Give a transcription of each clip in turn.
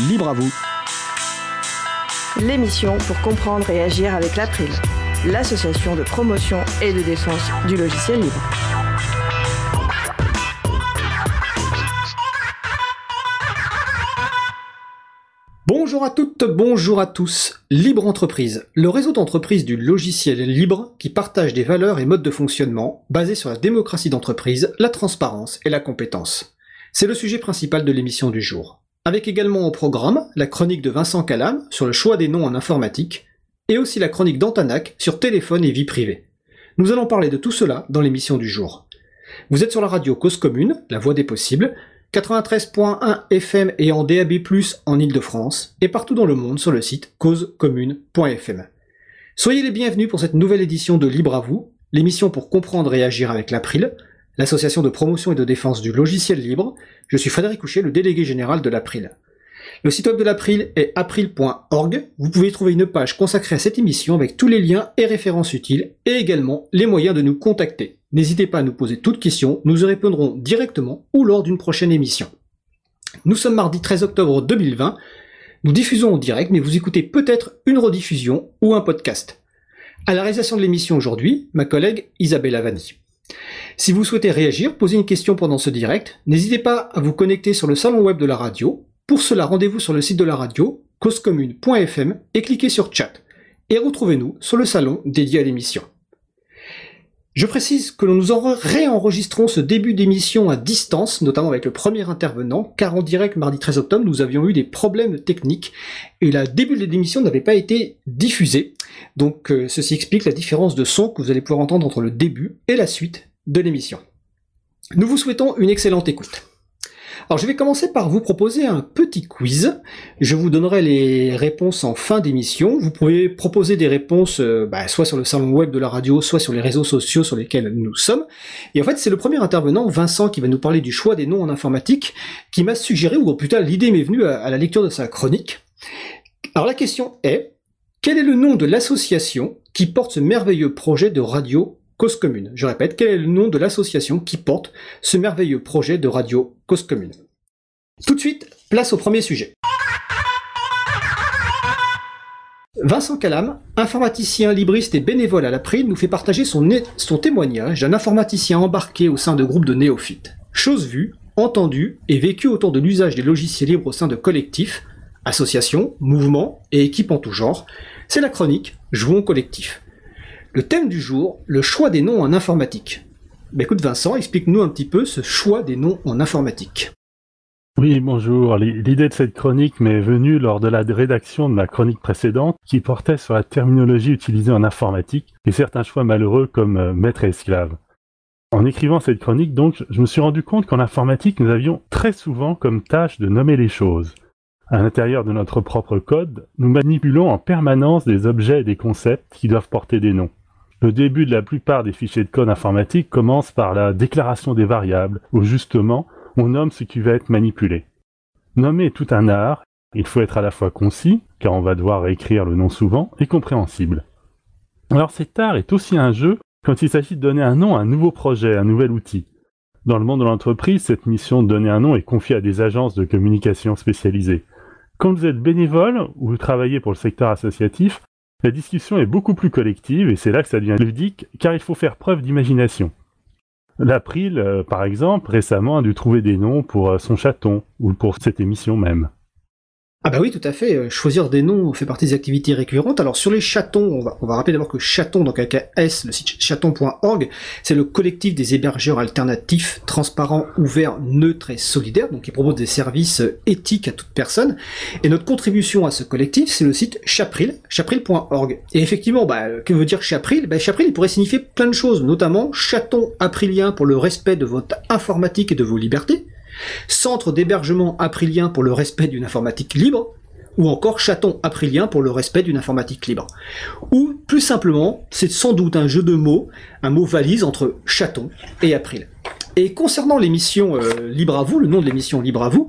libre à vous. L'émission pour comprendre et agir avec l'April, l'association de promotion et de défense du logiciel libre. Bonjour à toutes, bonjour à tous. Libre Entreprise, le réseau d'entreprises du logiciel libre qui partage des valeurs et modes de fonctionnement basés sur la démocratie d'entreprise, la transparence et la compétence. C'est le sujet principal de l'émission du jour. Avec également au programme la chronique de Vincent Calam sur le choix des noms en informatique et aussi la chronique d'Antanac sur téléphone et vie privée. Nous allons parler de tout cela dans l'émission du jour. Vous êtes sur la radio Cause Commune, la voix des possibles, 93.1 FM et en DAB+, en Ile-de-France, et partout dans le monde sur le site causecommune.fm. Soyez les bienvenus pour cette nouvelle édition de Libre à vous, l'émission pour comprendre et agir avec l'April, l'association de promotion et de défense du logiciel libre. Je suis Frédéric Couchet, le délégué général de l'April. Le site web de l'April est april.org. Vous pouvez trouver une page consacrée à cette émission avec tous les liens et références utiles et également les moyens de nous contacter. N'hésitez pas à nous poser toutes questions, nous y répondrons directement ou lors d'une prochaine émission. Nous sommes mardi 13 octobre 2020. Nous diffusons en direct, mais vous écoutez peut-être une rediffusion ou un podcast. À la réalisation de l'émission aujourd'hui, ma collègue Isabelle Avani. Si vous souhaitez réagir, poser une question pendant ce direct, n'hésitez pas à vous connecter sur le salon web de la radio. Pour cela, rendez-vous sur le site de la radio, causecommune.fm, et cliquez sur chat. Et retrouvez-nous sur le salon dédié à l'émission. Je précise que nous en réenregistrons ce début d'émission à distance, notamment avec le premier intervenant, car en direct mardi 13 octobre, nous avions eu des problèmes techniques et le début de l'émission n'avait pas été diffusé. Donc euh, ceci explique la différence de son que vous allez pouvoir entendre entre le début et la suite de l'émission. Nous vous souhaitons une excellente écoute. Alors je vais commencer par vous proposer un petit quiz. Je vous donnerai les réponses en fin d'émission. Vous pouvez proposer des réponses euh, bah, soit sur le salon web de la radio, soit sur les réseaux sociaux sur lesquels nous sommes. Et en fait c'est le premier intervenant, Vincent, qui va nous parler du choix des noms en informatique, qui m'a suggéré, ou plutôt l'idée m'est venue à la lecture de sa chronique. Alors la question est, quel est le nom de l'association qui porte ce merveilleux projet de radio Cause Commune. Je répète, quel est le nom de l'association qui porte ce merveilleux projet de radio Cause Commune? Tout de suite, place au premier sujet. Vincent Calam, informaticien libriste et bénévole à la l'April, nous fait partager son, son témoignage d'un informaticien embarqué au sein de groupes de néophytes. Chose vue, entendue et vécue autour de l'usage des logiciels libres au sein de collectifs, associations, mouvements et équipes en tout genre, c'est la chronique Jouons collectif. Le thème du jour, le choix des noms en informatique. Bah, écoute Vincent, explique-nous un petit peu ce choix des noms en informatique. Oui, bonjour. L'idée de cette chronique m'est venue lors de la rédaction de ma chronique précédente qui portait sur la terminologie utilisée en informatique et certains choix malheureux comme euh, maître et esclave. En écrivant cette chronique, donc, je me suis rendu compte qu'en informatique, nous avions très souvent comme tâche de nommer les choses. À l'intérieur de notre propre code, nous manipulons en permanence des objets et des concepts qui doivent porter des noms. Le début de la plupart des fichiers de code informatique commence par la déclaration des variables, où justement on nomme ce qui va être manipulé. Nommer est tout un art, il faut être à la fois concis, car on va devoir écrire le nom souvent, et compréhensible. Alors cet art est aussi un jeu quand il s'agit de donner un nom à un nouveau projet, un nouvel outil. Dans le monde de l'entreprise, cette mission de donner un nom est confiée à des agences de communication spécialisées. Quand vous êtes bénévole ou vous travaillez pour le secteur associatif, la discussion est beaucoup plus collective et c'est là que ça devient ludique car il faut faire preuve d'imagination. L'April, euh, par exemple, récemment a dû trouver des noms pour euh, son chaton ou pour cette émission même. Ah bah oui, tout à fait. Euh, choisir des noms fait partie des activités récurrentes. Alors sur les chatons, on va, on va rappeler d'abord que chaton, donc avec un le site chaton.org, c'est le collectif des hébergeurs alternatifs, transparents, ouverts, neutres et solidaires, donc qui propose des services euh, éthiques à toute personne. Et notre contribution à ce collectif, c'est le site Chapril, chapril.org. Et effectivement, bah, que veut dire Chapril? Bah, Chapril pourrait signifier plein de choses, notamment chaton aprilien pour le respect de votre informatique et de vos libertés, centre d'hébergement aprilien pour le respect d'une informatique libre, ou encore chaton aprilien pour le respect d'une informatique libre. Ou plus simplement, c'est sans doute un jeu de mots, un mot valise entre chaton et april. Et concernant l'émission euh, Libre à vous, le nom de l'émission Libre à vous,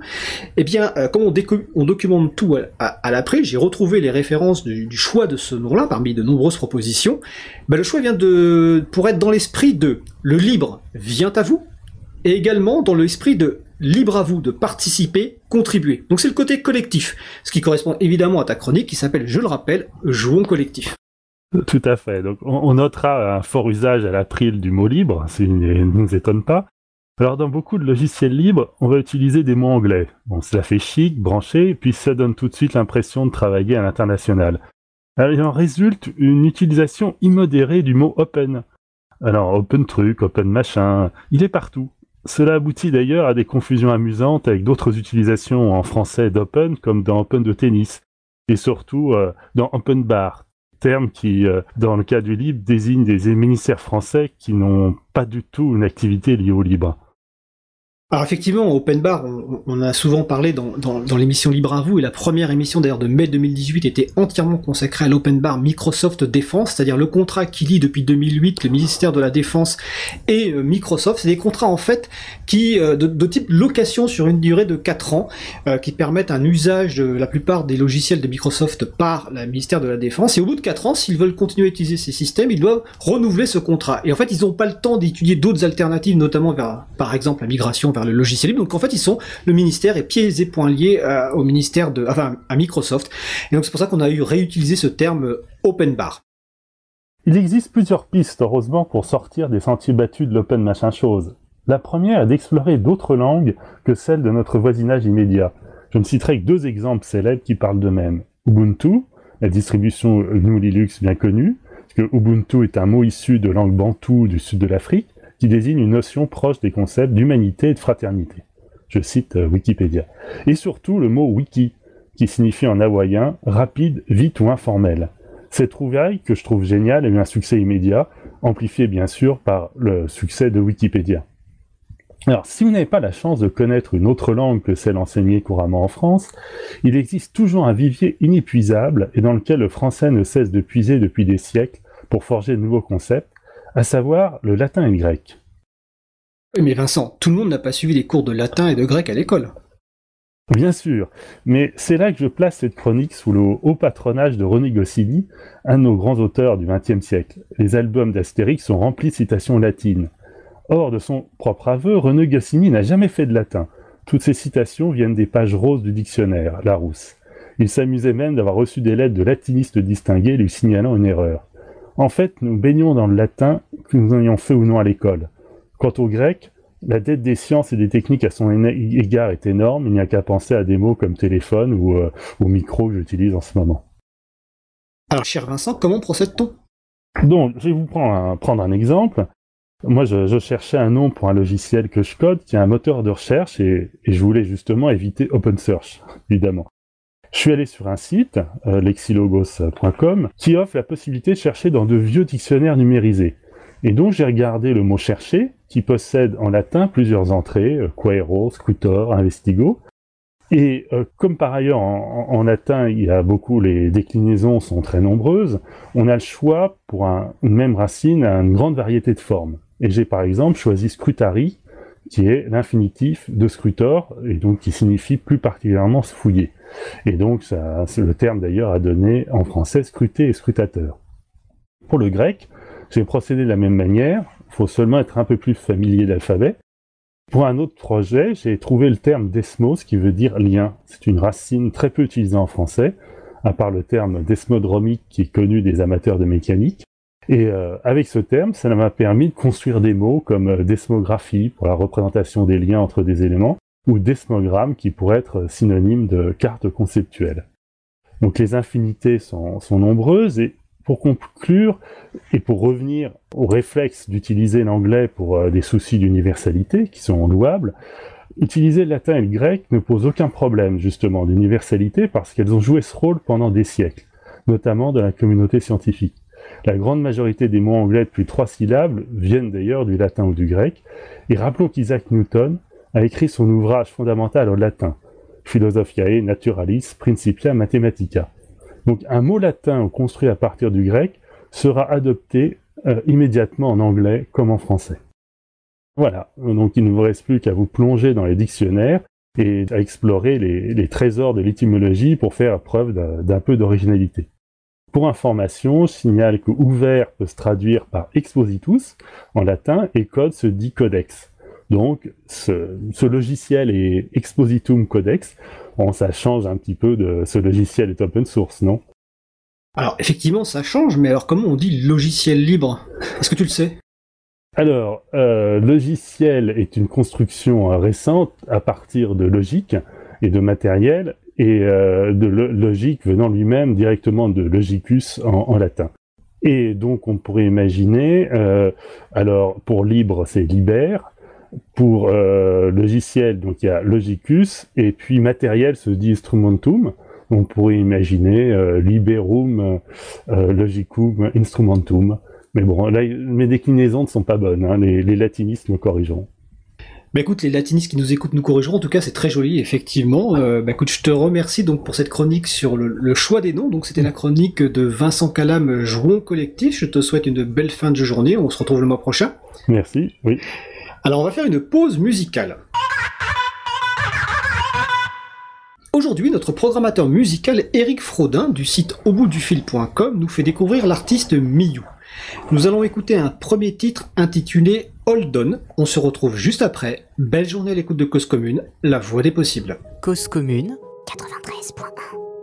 eh bien, euh, comme on, documente tout à, l'après, j'ai retrouvé les références du, choix de ce nom-là parmi de nombreuses propositions. Ben, le choix vient de, pour être dans l'esprit de le libre vient à vous, et également dans l'esprit de libre à vous de participer, contribuer. Donc c'est le côté collectif, ce qui correspond évidemment à ta chronique qui s'appelle, je le rappelle, Jouons collectif. Tout à fait. Donc on notera un fort usage à l'April du mot libre, ce qui ne nous étonne pas. Alors dans beaucoup de logiciels libres, on va utiliser des mots anglais. Bon, cela fait chic, branché, puis ça donne tout de suite l'impression de travailler à l'international. il en résulte une utilisation immodérée du mot open. Alors open truc, open machin, il est partout. Cela aboutit d'ailleurs à des confusions amusantes avec d'autres utilisations en français d'open, comme dans open de tennis, et surtout euh, dans open bar, terme qui, euh, dans le cas du libre, désigne des ministères français qui n'ont pas du tout une activité liée au libre. Alors effectivement, Open Bar, on, a souvent parlé dans, l'émission Libre à vous, et la première émission d'ailleurs de mai 2018 était entièrement consacrée à l'Open Bar Microsoft Défense, c'est-à-dire le contrat qui lie depuis 2008 le ministère de la Défense et euh, Microsoft. C'est des contrats en fait qui euh, de, type location sur une durée de 4 ans, euh, qui permettent un usage de la plupart des logiciels de Microsoft par le ministère de la Défense. Et au bout de 4 ans, s'ils veulent continuer à utiliser ces systèmes, ils doivent renouveler ce contrat. Et en fait, ils n'ont pas le temps d'étudier d'autres alternatives, notamment vers, par exemple, la migration le logiciel libre. Donc en fait, ils sont le ministère est pieds et poings liés euh, au ministère de, enfin à Microsoft. Et donc c'est pour ça qu'on a eu réutilisé ce terme euh, open bar. Il existe plusieurs pistes, heureusement, pour sortir des sentiers battus de l'open machin chose. La première est d'explorer d'autres langues que celles de notre voisinage immédiat. Je ne citerai que deux exemples célèbres qui parlent d'eux-mêmes. Ubuntu, la distribution GNU Linux bien connue, parce que Ubuntu est un mot issu de langue bantou du sud de l'Afrique, qui désigne une notion proche des concepts d'humanité et de fraternité. Je cite euh, Wikipédia. Et surtout le mot wiki, qui signifie en hawaïen rapide, vite ou informel. Cette trouvaille, que je trouve géniale, a eu un succès immédiat, amplifié bien sûr par le succès de Wikipédia. Alors, si vous n'avez pas la chance de connaître une autre langue que celle enseignée couramment en France, il existe toujours un vivier inépuisable et dans lequel le français ne cesse de puiser depuis des siècles pour forger de nouveaux concepts, à savoir le latin et le grec. mais Vincent, tout le monde n'a pas suivi les cours de latin et de grec à l'école. Bien sûr, mais c'est là que je place cette chronique sous le haut patronage de René Goscinny, un de nos grands auteurs du XXe siècle. Les albums d'Astérix sont remplis de citations latines. Or, de son propre aveu, René Goscinny n'a jamais fait de latin. Toutes ces citations viennent des pages roses du dictionnaire, Larousse. Il s'amusait même d'avoir reçu des lettres de latinistes distingués lui signalant une erreur. En fait, nous baignons dans le latin, que nous ayons fait ou non à l'école. Quant au grec, la dette des sciences et des techniques à son égard est énorme, il n'y a qu'à penser à des mots comme téléphone ou, euh, micro que j'utilise en ce moment. Alors, cher Vincent, comment procède-t-on? Donc, je vais vous prendre un, exemple. Moi, je, cherchais un nom pour un logiciel que je code qui a un moteur de recherche et, et je voulais justement éviter OpenSearch, évidemment. Je suis allé sur un site, euh, lexilogos.com, qui offre la possibilité de chercher dans de vieux dictionnaires numérisés. Et donc j'ai regardé le mot chercher, qui possède en latin plusieurs entrées, euh, quaero, investigo. Et euh, comme par ailleurs en, latin, il y a beaucoup, les déclinaisons sont très nombreuses, on a le choix pour une même racine à une grande variété de formes. Et j'ai par exemple choisi scrutari, qui est l'infinitif de scrutor, et donc qui signifie plus particulièrement se fouiller. Et donc, ça, le terme d'ailleurs a donné en français scruter et scrutateur. Pour le grec, j'ai procédé de la même manière, il faut seulement être un peu plus familier d'alphabet. Pour un autre projet, j'ai trouvé le terme desmos qui veut dire lien. C'est une racine très peu utilisée en français, à part le terme desmodromique qui est connu des amateurs de mécanique. Et euh, avec ce terme, ça m'a permis de construire des mots comme euh, desmographie pour la représentation des liens entre des éléments, ou desmogramme qui pourrait être synonyme de carte conceptuelle. Donc les infinités sont, nombreuses et pour conclure et pour revenir au réflexe d'utiliser l'anglais pour euh, des soucis d'universalité qui sont louables, utiliser le latin et le grec ne pose aucun problème justement d'universalité parce qu'elles ont joué ce rôle pendant des siècles, notamment dans la communauté scientifique. La grande majorité des mots anglais de plus trois syllabes viennent d'ailleurs du latin ou du grec, et rappelons qu'Isaac Newton a écrit son ouvrage fondamental en latin, Philosophiae Naturalis Principia Mathematica. Donc un mot latin construit à partir du grec sera adopté euh, immédiatement en anglais comme en français. Voilà, donc il ne vous reste plus qu'à vous plonger dans les dictionnaires et à explorer les trésors de l'étymologie pour faire preuve d'un peu d'originalité. Pour information, je signale que ouvert peut se traduire par expositus en latin et code se dit codex. Donc, ce, logiciel est Expositum Codex. Bon, ça change un petit peu de ce logiciel est open source, non? Alors, effectivement, ça change, mais alors comment on dit logiciel libre? Est-ce que tu le sais? Alors, euh, logiciel est une construction récente à partir de logique et de matériel et euh, de logique venant lui-même directement de logicus en, latin. Et donc on pourrait imaginer, euh, alors pour libre c'est liber, pour euh, logiciel donc il y a logicus et puis matériel se dit instrumentum. On pourrait imaginer liberum logicum instrumentum. Mais bon, là, mes déclinaisons ne sont pas bonnes, hein. les, les latinistes me corrigeront. Bah écoute, les latinistes qui nous écoutent nous corrigeront. En tout cas, c'est très joli, effectivement. Euh, bah écoute, je te remercie donc pour cette chronique sur le, choix des noms. Donc c'était la chronique de Vincent Calam, Jouon Collectif. Je te souhaite une belle fin de journée. On se retrouve le mois prochain. Merci. Oui. Alors on va faire une pause musicale. Aujourd'hui, notre programmateur musical Eric Frodin du site auboutdufil.com nous fait découvrir l'artiste Miyu. Nous allons écouter un premier titre intitulé Hold On. On se retrouve juste après. Belle journée à l'écoute de Cause Commune, la voix des possibles. Cause Commune 93.1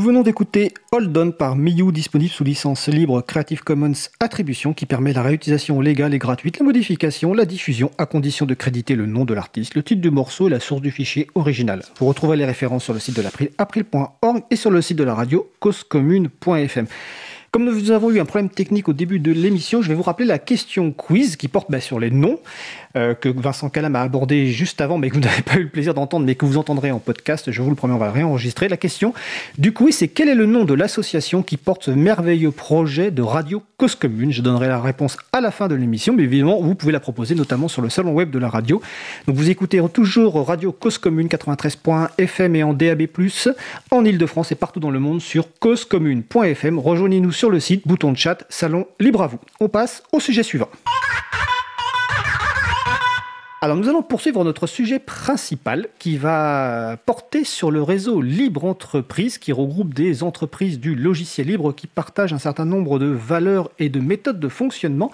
Nous venons d'écouter Hold On par Miyu, disponible sous licence libre Creative Commons Attribution, qui permet la réutilisation légale et gratuite, la modification, la diffusion, à condition de créditer le nom de l'artiste, le titre du morceau et la source du fichier original. Vous retrouvez les références sur le site de l'April, april.org et sur le site de la radio, causecommune.fm. Comme nous avons eu un problème technique au début de l'émission, je vais vous rappeler la question quiz qui porte bah, sur les noms euh, que Vincent Calam a abordé juste avant, mais que vous n'avez pas eu le plaisir d'entendre, mais que vous entendrez en podcast. Je vous le promets, on va réenregistrer. La question du quiz, c'est quel est le nom de l'association qui porte ce merveilleux projet de radio Cause Commune? Je donnerai la réponse à la fin de l'émission, mais évidemment, vous pouvez la proposer notamment sur le salon web de la radio. Donc vous écoutez toujours Radio Cause Commune 93.fm et en DAB+, en Ile-de-France et partout dans le monde sur causecommune.fm. Rejoignez-nous sur le site, bouton de chat, salon libre à vous. On passe au sujet suivant. Alors nous allons poursuivre notre sujet principal qui va porter sur le réseau Libre Entreprise qui regroupe des entreprises du logiciel libre qui partagent un certain nombre de valeurs et de méthodes de fonctionnement.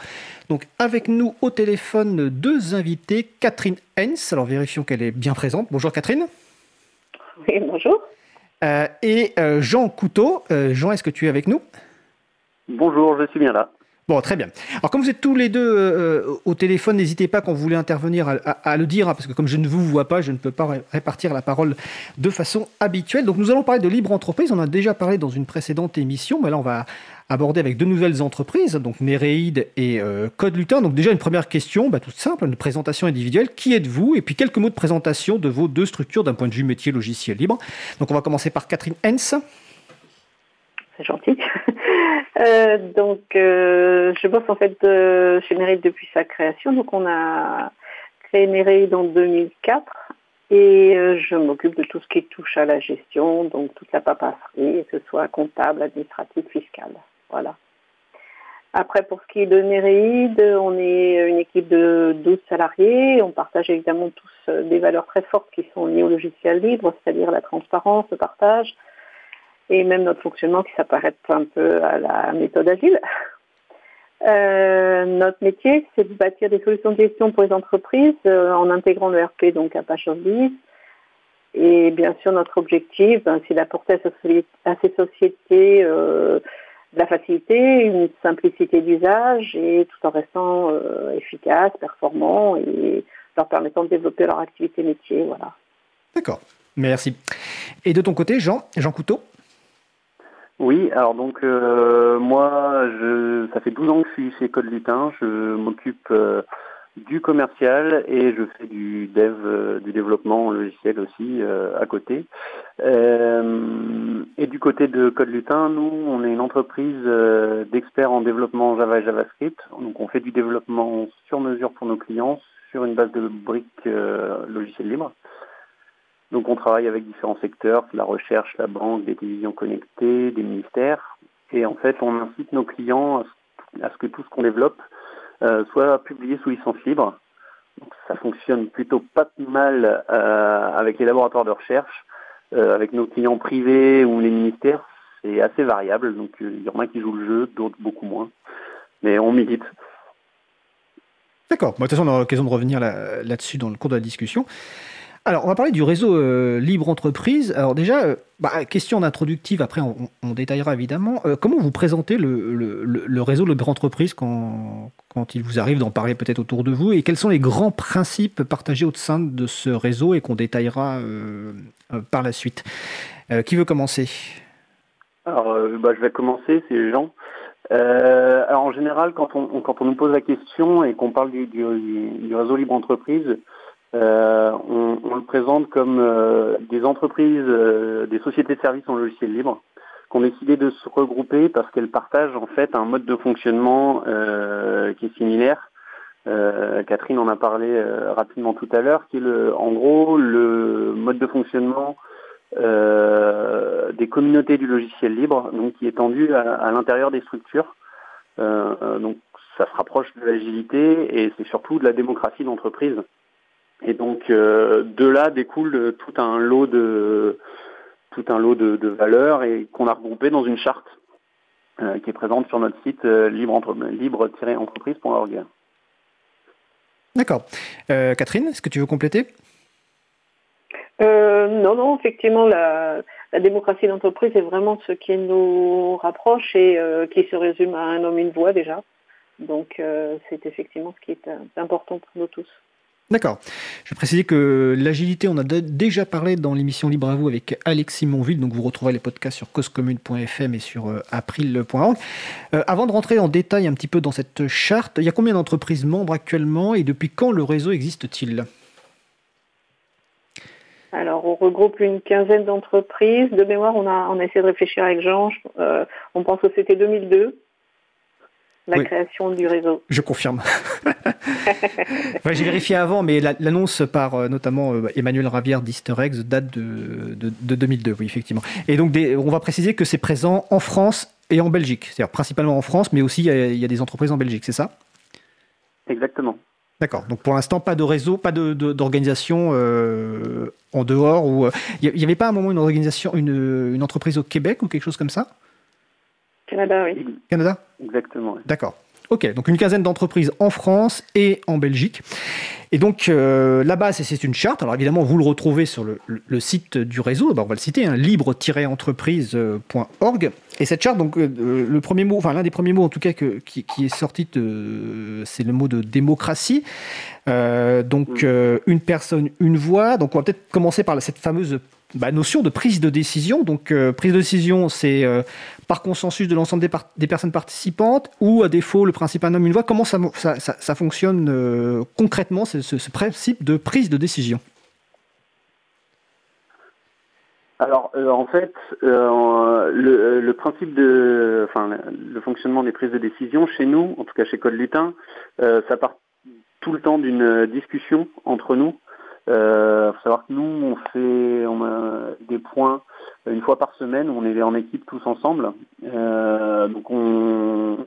Donc avec nous au téléphone deux invités, Catherine Hens, alors vérifions qu'elle est bien présente. Bonjour Catherine. Oui, bonjour. Euh, et euh, Jean Couteau. Euh, Jean, est-ce que tu es avec nous? Bonjour, je suis bien là. Bon, très bien. Alors, comme vous êtes tous les deux euh, au téléphone, n'hésitez pas quand vous voulez intervenir à, à- à le dire, hein, parce que comme je ne vous vois pas, je ne peux pas ré- répartir la parole de façon habituelle. Donc, nous allons parler de libre entreprise. On en a déjà parlé dans une précédente émission, mais là, on va aborder avec deux nouvelles entreprises, donc Néréide et euh, Code Lutin. Donc, déjà, une première question, bah, toute simple, une présentation individuelle. Qui êtes-vous? Et puis, quelques mots de présentation de vos deux structures d'un point de vue métier logiciel libre. Donc, on va commencer par Catherine Hens. C'est gentil. Euh, donc, euh, je bosse en fait euh, chez Nereid depuis sa création. Donc, on a créé Nereid en 2004 et je m'occupe de tout ce qui touche à la gestion, donc toute la papasserie, que ce soit comptable, administratif, fiscal. Voilà. Après, pour ce qui est de Nereid, on est une équipe de 12 salariés. On partage évidemment tous des valeurs très fortes qui sont liées au logiciel libre, c'est-à-dire la transparence, le partage, et même notre fonctionnement qui s'apparête un peu à la méthode agile. Euh, notre métier, c'est de bâtir des solutions de gestion pour les entreprises euh, en intégrant le RP, donc Apache Office. Et bien sûr, notre objectif, ben, c'est d'apporter à, à ces sociétés euh, de la facilité, une simplicité d'usage et tout en restant efficace, performant et leur permettant de développer leur activité métier. Voilà. D'accord. Merci. Et de ton côté, Jean, Jean Couteau? Oui, alors donc euh, moi, je, ça fait 12 ans que je suis chez Code Lutin. Je m'occupe euh, du commercial et je fais du dev, euh, du développement logiciel aussi à côté. Et du côté de Code Lutin, nous, on est une entreprise d'experts en développement Java et JavaScript. Donc on fait du développement sur mesure pour nos clients sur une base de briques logiciels libres. Donc on travaille avec différents secteurs, la recherche, la banque, des télévisions connectées, des ministères. Et en fait, on incite nos clients à ce- que tout ce qu'on développe euh, soit publié sous licence libre. Donc ça fonctionne plutôt pas mal euh, avec les laboratoires de recherche. Euh, avec nos clients privés ou les ministères, c'est assez variable. Donc il y en a qui jouent le jeu, d'autres beaucoup moins. Mais on milite. D'accord. De toute façon, on aura l'occasion de revenir là- là-dessus dans le cours de la discussion. Alors, on va parler du réseau euh, Libre Entreprise. Alors déjà, euh, bah, question introductive, après on, détaillera évidemment. Euh, comment vous présentez le, réseau Libre Entreprise quand, il vous arrive d'en parler peut-être autour de vous? Et quels sont les grands principes partagés au sein de ce réseau et qu'on détaillera euh, par la suite? Qui veut commencer? Alors, bah, je vais commencer, c'est Jean. Alors, en général, quand on, nous pose la question et qu'on parle du réseau libre entreprise, euh, on, le présente comme euh, des entreprises, euh, des sociétés de services en logiciel libre, qui ont décidé de se regrouper parce qu'elles partagent en fait un mode de fonctionnement qui est similaire. Catherine en a parlé rapidement tout à l'heure, qui est le, en gros le mode de fonctionnement des communautés du logiciel libre, donc qui est tendu à, l'intérieur des structures. Donc ça se rapproche de l'agilité et c'est surtout de la démocratie d'entreprise. Et donc euh, de là découle tout un lot de tout un lot de, de valeurs et qu'on a regroupé dans une charte euh, qui est présente sur notre site euh, libre-entreprise.org. D'accord. Euh, Catherine, est-ce que tu veux compléter? Euh, non, non, effectivement, la, la démocratie d'entreprise est vraiment ce qui nous rapproche et euh, qui se résume à un homme, une voix déjà. Donc, euh, c'est effectivement ce qui est euh, important pour nous tous. D'accord. Je vais préciser que l'agilité, on a déjà parlé dans l'émission Libre à vous avec Alexis Monville, donc vous retrouverez les podcasts sur causecommune.fm et sur euh, april.org. Euh, avant de rentrer en détail un petit peu dans cette charte, il y a combien d'entreprises membres actuellement et depuis quand le réseau existe-t-il? Alors, on regroupe une quinzaine d'entreprises. De mémoire, on a, on a essayé de réfléchir avec Jean. Euh, on pense que c'était 2002, la Oui. création du réseau. Je confirme. Ouais, J'ai vérifié avant, mais la- l'annonce par euh, notamment euh, Emmanuel Ravière d'Easter Eggs date de, de, de 2002, oui, effectivement. Et donc, des- on va préciser que c'est présent en France et en Belgique, c'est-à-dire principalement en France, mais aussi il y a- il y, a des entreprises en Belgique, c'est ça? Exactement. D'accord. Donc pour l'instant, pas de réseau, pas d'organisation de, en dehors. Ou il n'y avait pas à un moment une organisation, une, une entreprise au Québec ou quelque chose comme ça? Canada, oui. Canada Exactement. D'accord. Ok, donc une quinzaine d'entreprises en France et en Belgique. Et donc euh, la base, c'est une charte. Alors évidemment, vous le retrouvez sur le, site du réseau. on va le citer, hein, libre-entreprise.org. Et cette charte, donc euh, le premier mot, enfin l'un des premiers mots en tout cas qui, est sorti, c'est le mot de démocratie. Euh, donc mm. une personne, une voix. Donc on va peut-être commencer par cette fameuse bah, notion de prise de décision. Donc, euh, prise de décision, c'est euh, par consensus de l'ensemble des, personnes participantes ou, à défaut, le principe un homme, une voix. Comment ça, fonctionne euh, concrètement, ce, principe de prise de décision? Alors en fait, le, principe de, le fonctionnement des prises de décision chez nous, en tout cas chez Code Lutin, ça part tout le temps d'une discussion entre nous euh, faut savoir que nous, on fait des points une fois par semaine, on est en équipe tous ensemble. Euh, donc on,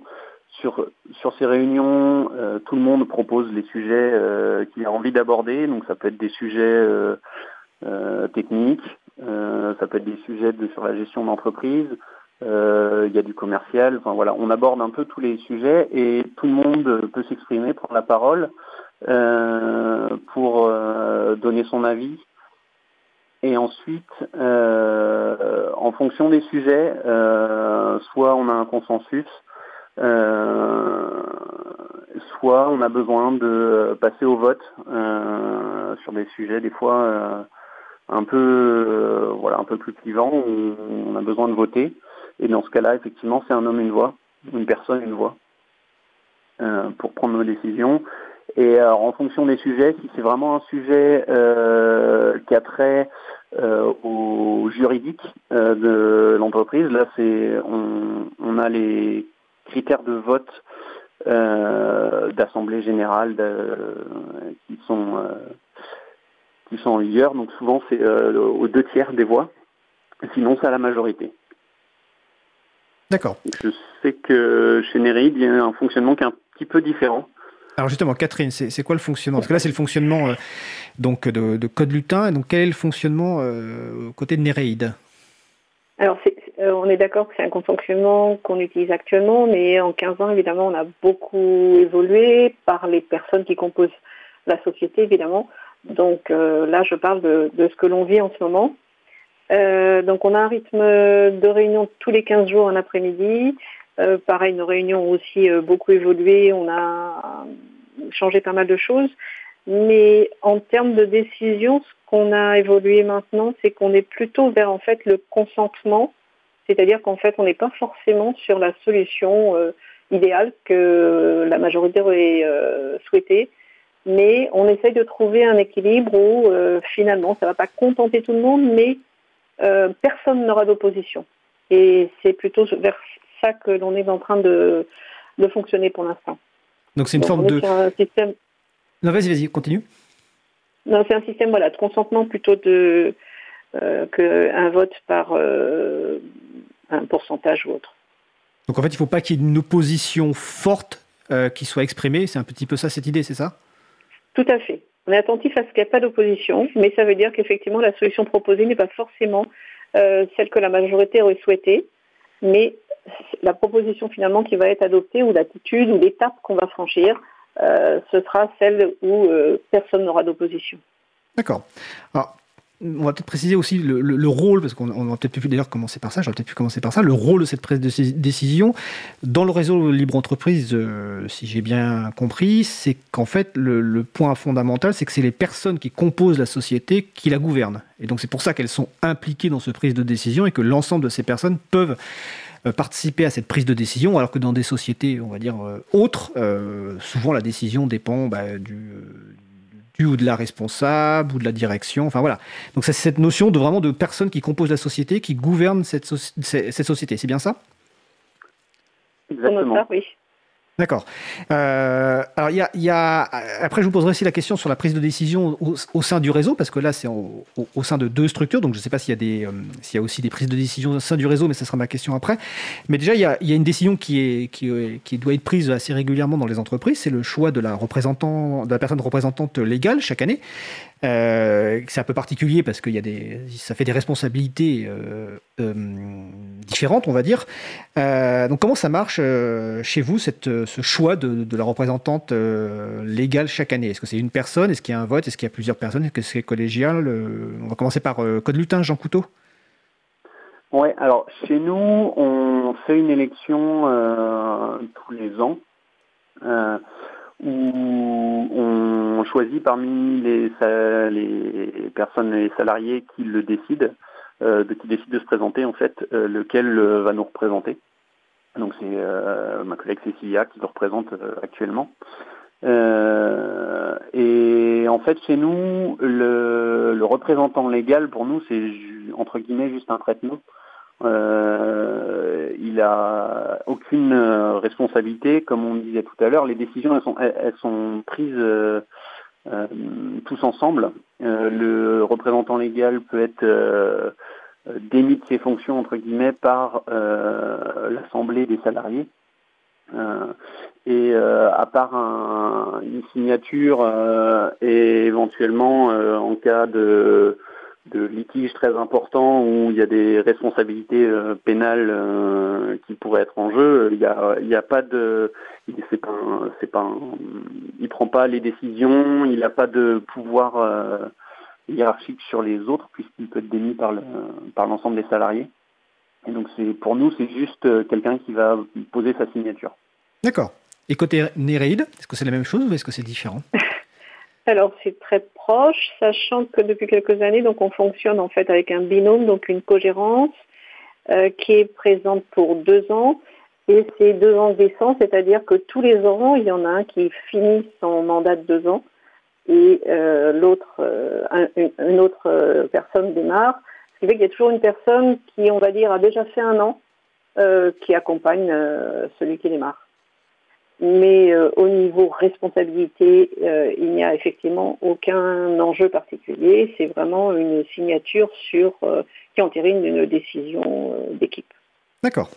sur, sur ces réunions, euh, tout le monde propose les sujets euh, qu'il a envie d'aborder. Donc ça peut être des sujets euh, techniques, ça peut être des sujets de, sur la gestion d'entreprise. Il y a du commercial. Enfin voilà, on aborde un peu tous les sujets et tout le monde peut s'exprimer, prendre la parole. Euh, pour euh, donner son avis. Et ensuite, euh, en fonction des sujets, soit on a un consensus, soit on a besoin de passer au vote sur des sujets des fois un peu voilà un peu plus clivants où on a besoin de voter. Et dans ce cas-là, effectivement, c'est un homme une voix, une personne une voix pour prendre nos décisions. Et euh, en fonction des sujets, si c'est vraiment un sujet euh, qui a trait euh, au juridique de l'entreprise, là c'est on, a les critères de vote d'assemblée générale qui sont qui sont en vigueur. Donc souvent c'est aux deux tiers des voix. Sinon c'est à la majorité. D'accord. Je sais que chez Nereid, il y a un fonctionnement qui est un petit peu différent. Alors justement, Catherine, c'est quoi le fonctionnement? Parce que là, c'est le fonctionnement euh, donc de, Code Lutin. Et donc, quel est le fonctionnement euh, côté de Nereid Alors, euh, on est d'accord que c'est un fonctionnement qu'on utilise actuellement, mais en 15 ans, évidemment, on a beaucoup évolué par les personnes qui composent la société, évidemment. Donc là, je parle de, ce que l'on vit en ce moment. donc, on a un rythme de réunion tous les 15 jours en après-midi. Pareil, nos réunions ont aussi beaucoup évolué. On a changer pas mal de choses. Mais en termes de décision, ce qu'on a évolué maintenant, c'est qu'on est plutôt vers en fait le consentement, c'est-à-dire qu'en fait on n'est pas forcément sur la solution euh, idéale que la majorité aurait euh, souhaité, mais on essaye de trouver un équilibre où euh, finalement ça ne va pas contenter tout le monde, mais personne n'aura d'opposition. Et c'est plutôt vers ça que l'on est en train de fonctionner pour l'instant. Donc c'est une forme de. Un système... Non, vas-y, vas-y, continue. Non, c'est un système voilà, de consentement plutôt de, euh, qu'un vote par euh, un pourcentage ou autre. Donc en fait, il ne faut pas qu'il y ait une opposition forte euh, qui soit exprimée. C'est un petit peu ça, cette idée, c'est ça? Tout à fait. On est attentif à ce qu'il n'y ait pas d'opposition, mais ça veut dire qu'effectivement, la solution proposée n'est pas forcément celle que la majorité aurait souhaitée, mais la proposition finalement qui va être adoptée ou l'attitude ou l'étape qu'on va franchir, euh, ce sera celle où euh, personne n'aura d'opposition. D'accord. On va peut-être préciser aussi le, rôle, parce qu'on va peut-être pu d'ailleurs commencer par ça, j'aurais peut-être pu commencer par ça, le rôle de cette prise de décision dans le réseau libre entreprise, euh, si j'ai bien compris, c'est qu'en fait le, point fondamental, c'est que c'est les personnes qui composent la société qui la gouvernent. Et donc c'est pour ça qu'elles sont impliquées dans ce prise de décision et que l'ensemble de ces personnes peuvent euh, participer à cette prise de décision, alors que dans des sociétés, on va dire, euh, autres, souvent la décision dépend bah, du, ou de la responsable ou de la direction. Enfin voilà. Donc c'est cette notion de vraiment de personnes qui composent la société, qui gouvernent cette, cette société. C'est bien ça? Exactement. oui. D'accord. Euh, alors, il y a, y a, après, je vous poserai aussi la question sur la prise de décision au, au sein du réseau, parce que là, c'est au, au, sein de deux structures, donc je ne sais pas s'il y, a euh, y a aussi des prises de décision au sein du réseau, mais ce sera ma question après. Mais déjà, il y a, y a une décision qui, est, qui, qui, doit être prise assez régulièrement dans les entreprises, c'est le choix de la, représentant, de la personne représentante légale chaque année. Euh, c'est un peu particulier parce que y a des, ça fait des responsabilités euh, euh, différentes, on va dire. Donc comment ça marche chez vous, ce choix de, de la représentante légale chaque année? Est-ce que c'est une personne? Est-ce qu'il y a un vote? Est-ce qu'il y a plusieurs personnes? Est-ce que c'est collégial? On va commencer par Code Lutin, Jean Couteau. Ouais, alors chez nous, on fait une élection tous les ans où on choisit parmi les, les personnes, les salariés qui le décident, euh, qui décident de se présenter en fait, euh, lequel euh, va nous représenter. Donc c'est euh, ma collègue Cécilia qui le représente euh, actuellement. et en fait chez nous, le, le représentant légal pour nous c'est entre guillemets juste un traitement. Euh, il a aucune euh, responsabilité, comme on disait tout à l'heure. Les décisions, elles sont, elles sont prises euh, euh, tous ensemble. Euh, le représentant légal peut être démis de ses fonctions entre guillemets par l'assemblée des salariés. et à part un, une signature et éventuellement en cas de de litiges très importants où il y a des responsabilités euh, pénales euh, qui pourraient être en jeu. Il y a, il y a pas de, c'est pas, c'est pas, il prend pas les décisions, il n'a pas de pouvoir euh, hiérarchique sur les autres puisqu'il peut être démis par le, par l'ensemble des salariés. Et donc c'est, pour nous, c'est juste quelqu'un qui va poser sa signature. D'accord. Et côté Néréide, est-ce que c'est la même chose ou est-ce que c'est différent? Alors c'est très proche, sachant que depuis quelques années, donc on fonctionne en fait avec un binôme, donc une cogérance euh, qui est présente pour deux ans. Et c'est deux ans décents, c'est-à-dire que tous les ans, il y en a un qui finit son mandat de deux ans et euh, l'autre, euh, un, une autre euh, personne démarre. Ce qui fait qu'il y a toujours une personne qui, on va dire, a déjà fait un an, qui accompagne celui qui démarre mais euh, au niveau responsabilité, euh, il n'y a effectivement aucun enjeu particulier. C'est vraiment une signature sur euh, qui entérine une décision d'équipe. D'accord.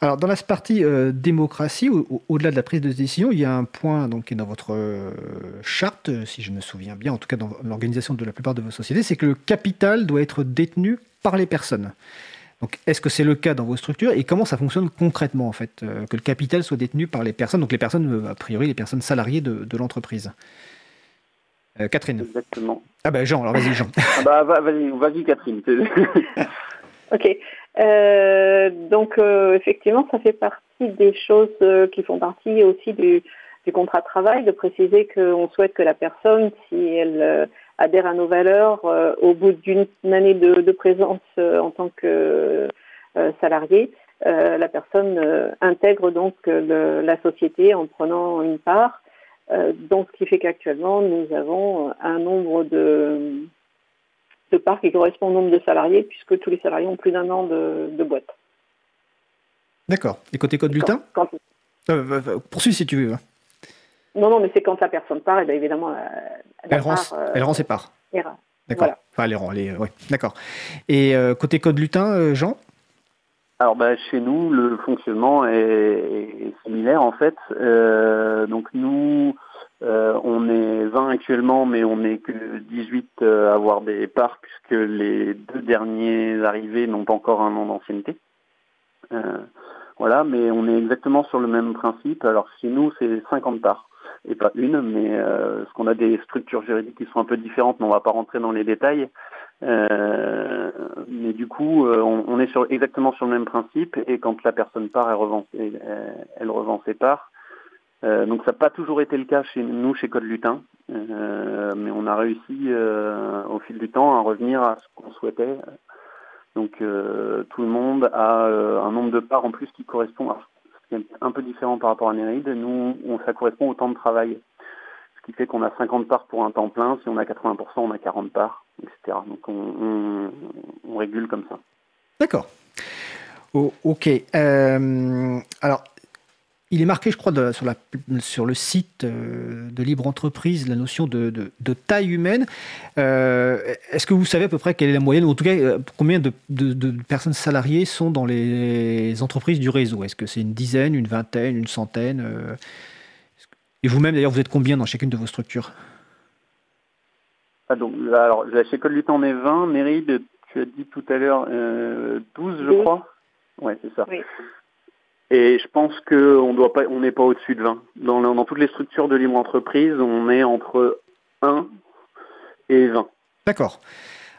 Alors dans la partie démocratie, au-delà au de la prise de décision, il y a un point donc qui est dans votre charte, si je me souviens bien, en tout cas dans l'organisation de la plupart de vos sociétés, c'est que le capital doit être détenu par les personnes. Donc, est-ce que c'est le cas dans vos structures et comment ça fonctionne concrètement en fait euh, que le capital soit détenu par les personnes, donc les personnes euh, a priori les personnes salariées de, de l'entreprise? Euh, Catherine? Exactement. Ah ben Jean, alors vas-y Jean. ah bah vas-y, vas-y Catherine. ok. Euh, donc euh, effectivement, ça fait partie des choses qui font partie aussi du, du contrat de travail, de préciser qu'on souhaite que la personne, si elle adhère à nos valeurs euh, au bout d'une année de, de présence euh, en tant que euh, salarié. la personne intègre donc le, la société en prenant une part. donc, ce qui fait qu'actuellement, nous avons un nombre de, de parts qui correspond au nombre de salariés, puisque tous les salariés ont plus d'un an de, de boîte. D'accord. Et côté code lutin quand, quand... euh, Poursuis si tu veux. Non, non, mais c'est quand la personne part, et bien évidemment, la, la elle, rend, part, euh, elle rend ses parts. D'accord. Voilà. Enfin, elle rend, elle est, ouais, d'accord. Et euh, côté code lutin, euh, Jean? Alors bah, chez nous, le fonctionnement est, est similaire en fait. Euh, donc nous, euh, on est 20 actuellement, mais on n'est que 18 à avoir des parts puisque les deux derniers arrivés n'ont pas encore un an d'ancienneté. Euh, voilà, mais on est exactement sur le même principe. Alors chez nous, c'est 50 parts et pas une, mais euh, parce qu'on a des structures juridiques qui sont un peu différentes, mais on va pas rentrer dans les détails. Euh, mais du coup, euh, on, on, est sur, exactement sur le même principe, et quand la personne part, elle revend, elle, elle revend ses parts. Euh, donc ça n'a pas toujours été le cas chez nous, chez Code Lutin, euh, mais on a réussi euh, au fil du temps à revenir à ce qu'on souhaitait. Donc tout le monde a un nombre de parts en plus qui correspond à c'est un peu différent par rapport à Néride. Nous, ça correspond au temps de travail. Ce qui fait qu'on a 50 parts pour un temps plein. Si on a 80%, on a 40 parts, etc. Donc on, régule comme ça. D'accord. Ok. Euh, alors, il est marqué, je crois, sur, la, sur, le site euh, de Libre Entreprise, la notion de, de, taille humaine. Euh, est-ce que vous savez à peu près quelle est la moyenne, ou en tout cas, euh, combien de, personnes salariées sont dans les entreprises du réseau? Est-ce que c'est une dizaine, une vingtaine, une centaine Et vous-même, d'ailleurs, vous êtes combien dans chacune de vos structures? Ah, donc, alors, chez Code on est 20. Méride, tu as dit tout à l'heure 12, je crois. Ouais, c'est ça. Oui. Et je pense qu'on doit pas, on n'est pas au-dessus de 20. Dans, dans, toutes les structures de libre entreprise, on est entre 1 et 20. D'accord.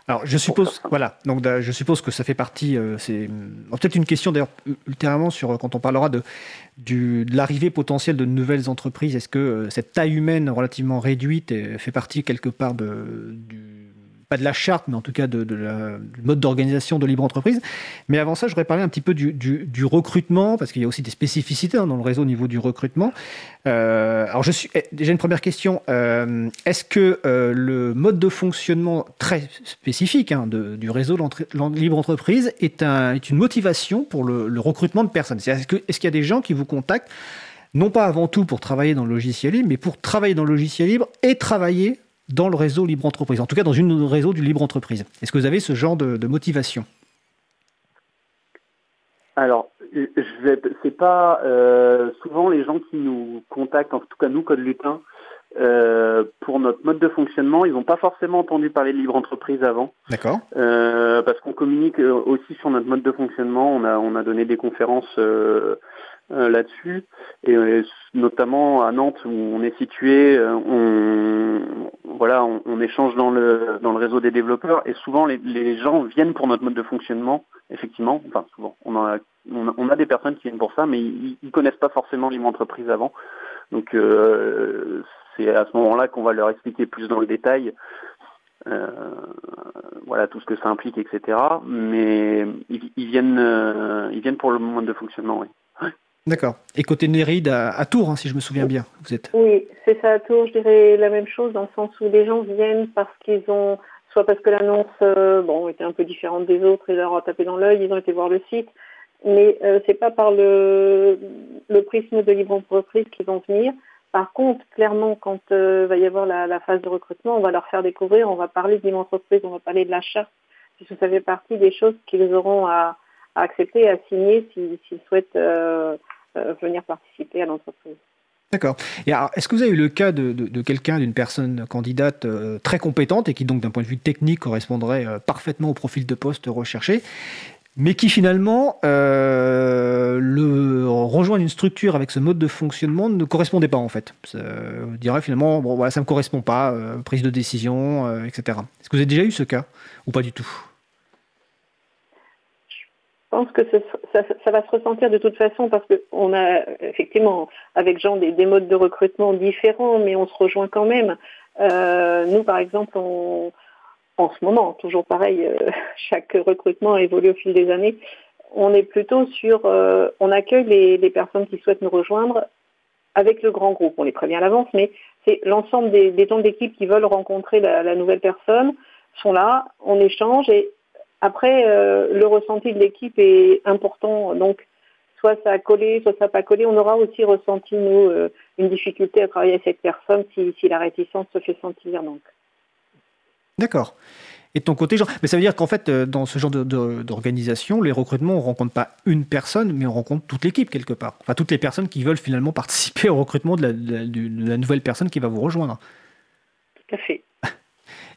Alors je suppose, voilà, donc je suppose que ça fait partie. Euh, c'est peut-être une question d'ailleurs ultérieurement sur quand on parlera de, du, de l'arrivée potentielle de nouvelles entreprises. Est-ce que euh, cette taille humaine relativement réduite fait partie quelque part de, du pas de la charte, mais en tout cas de, du mode d'organisation de libre entreprise. Mais avant ça, je voudrais parler un petit peu du, recrutement, parce qu'il y a aussi des spécificités hein, dans le réseau au niveau du recrutement. Euh, alors, eh, déjà une première question. Euh, est-ce que euh, le mode de fonctionnement très spécifique hein, du réseau libre entreprise est, un, est, une motivation pour le, recrutement de personnes? Est-ce qu'il est qu'il y a des gens qui vous contactent non pas avant tout pour travailler dans le logiciel libre, mais pour travailler dans le logiciel libre et travailler dans le réseau libre entreprise, en tout cas dans une réseau du libre entreprise. Est-ce que vous avez ce genre de, motivation? Alors, c'est pas euh, souvent les gens qui nous contactent, en tout cas nous, Code Lutin, euh, pour notre mode de fonctionnement, ils n'ont pas forcément entendu parler de libre entreprise avant. D'accord. Euh, parce qu'on communique aussi sur notre mode de fonctionnement. On a, on a donné des conférences là-dessus, et notamment à Nantes où on est situé, on, voilà, on, échange dans le dans le réseau des développeurs et souvent les, gens viennent pour notre mode de fonctionnement. Effectivement, enfin souvent, on a on a, des personnes qui viennent pour ça, mais ils, ne connaissent pas forcément libre entreprise avant. Donc euh, c'est à ce moment-là qu'on va leur expliquer plus dans le détail. Euh, voilà tout ce que ça implique, etc. Mais ils, viennent, euh, ils viennent pour le mode de fonctionnement, oui. D'accord. Et côté Néride, à, Tours, hein, si je me souviens bien, vous êtes. Oui, c'est ça à Tours. Je dirais la même chose dans le sens où les gens viennent parce qu'ils ont, soit parce que l'annonce, euh, bon, était un peu différente des autres et leur a tapé dans l'œil, ils ont été voir le site, mais euh, c'est pas par le, le prisme de libre entreprise qu'ils vont venir. Par contre, clairement, quand euh, va y avoir la, phase de recrutement, on va leur faire découvrir, on va parler de libre entreprise, on va parler de l'achat, puisque ça fait partie des choses qu'ils auront à, accepter à signer s'ils souhaitent euh, venir participer à l'entreprise. D'accord. Est-ce que vous avez eu le cas de, quelqu'un, d'une personne candidate euh, très compétente et qui donc d'un point de vue technique correspondrait euh, parfaitement au profil de poste recherché, mais qui finalement le rejoint une structure avec ce mode de fonctionnement ne correspondait pas en fait? Ça, dirait finalement bon voilà ça me correspond pas, prise de décision, etc. Est-ce que vous avez déjà eu ce cas ou pas du tout? Pense que ça, va se ressentir de toute façon parce qu'on a effectivement avec Jean des, modes de recrutement différents, mais on se rejoint quand même. Euh, nous, par exemple, en ce moment, toujours pareil, euh, chaque recrutement évolue au fil des années. On est plutôt sur, euh, on accueille les, personnes qui souhaitent nous rejoindre avec le grand groupe. On les prévient à l'avance, mais c'est l'ensemble des, des temps d'équipe qui veulent rencontrer la, la nouvelle personne sont là, on échange et après, euh, le ressenti de l'équipe est important, donc soit ça a collé, soit ça n'a pas collé. On aura aussi ressenti, nous, euh, une difficulté à travailler avec cette personne si, la réticence se fait sentir. Donc. D'accord. Et de ton côté, Jean, mais ça veut dire qu'en fait, euh, dans ce genre d'organisation, les recrutements, on ne rencontre pas une personne, mais on rencontre toute l'équipe quelque part. Enfin, toutes les personnes qui veulent finalement participer au recrutement de la, nouvelle personne qui va vous rejoindre. Tout à fait.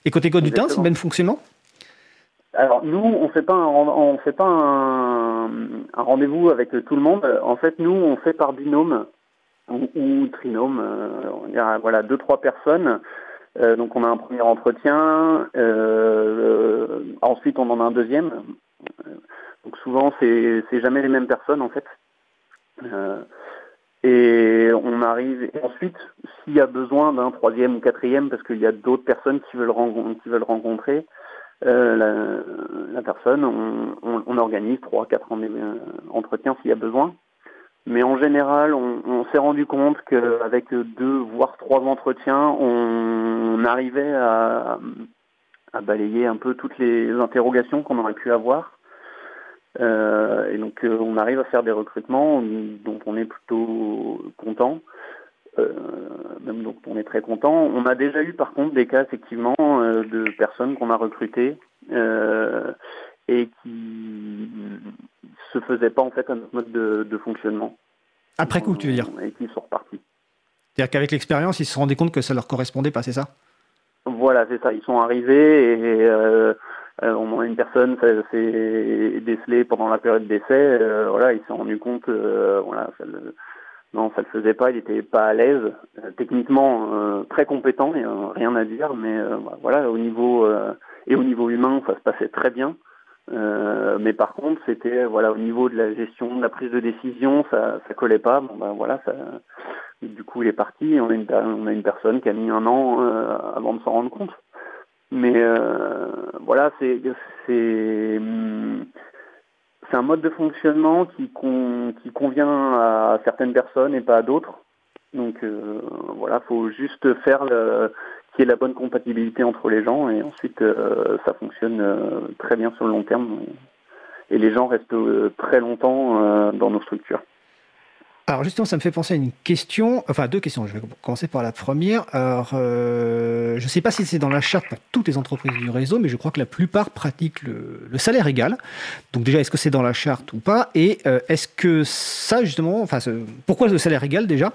Et côté code du temps, c'est le même fonctionnement? Alors nous, on fait pas un, fait pas un, rendez-vous avec tout le monde. En fait, nous, on fait par binôme ou, trinôme. Euh, il y a voilà deux trois personnes. Euh, donc on a un premier entretien. Euh, ensuite, on en a un deuxième. Donc souvent, c'est jamais les mêmes personnes en fait. et on arrive. Et ensuite, s'il y a besoin d'un troisième ou quatrième, parce qu'il y a d'autres personnes qui veulent rencontrer. Euh, la, personne, on, organise trois, quatre euh, entretiens s'il y a besoin. Mais en général, on, s'est rendu compte qu'avec deux, voire trois entretiens, on, arrivait à, balayer un peu toutes les interrogations qu'on aurait pu avoir. et donc on arrive à faire des recrutements dont on est plutôt content. Même donc on est très content. On a déjà eu par contre des cas effectivement de personnes qu'on a recrutées et qui se faisaient pas en fait à notre mode de, fonctionnement. Après coup, tu veux dire Et qui sont repartis. C'est-à-dire qu'avec l'expérience, ils se rendus compte que ça leur correspondait pas, c'est ça? Voilà, c'est ça. Ils sont arrivés et euh, euh, on a une personne s'est décelée pendant la période d'essai. Euh, voilà, ils se sont rendus compte, voilà, ça le, non, ça le faisait pas. Il était pas à l'aise. techniquement, très compétent, il rien à dire, mais voilà, au niveau et au niveau humain, ça se passait très bien. Euh, mais par contre, c'était voilà au niveau de la gestion, de la prise de décision, ça ça collait pas. Bon ben voilà, ça, du coup il est parti. on a une on a une personne qui a mis un an euh, avant de s'en rendre compte. Mais euh, voilà, c'est c'est c'est un mode de fonctionnement qui con, qui convient à certaines personnes et pas à d'autres. Donc voilà, faut juste faire le, qui est la bonne compatibilité entre les gens et ensuite euh, ça fonctionne euh, très bien sur le long terme et les gens restent euh, très longtemps dans nos structures. Alors justement, ça me fait penser à une question, enfin deux questions. Je vais commencer par la première. Alors, euh, je ne sais pas si c'est dans la charte pour toutes les entreprises du réseau, mais je crois que la plupart pratiquent le, salaire égal. Donc déjà, est-ce que c'est dans la charte ou pas? Et euh, est-ce que ça, justement, enfin, pourquoi le salaire égal déjà?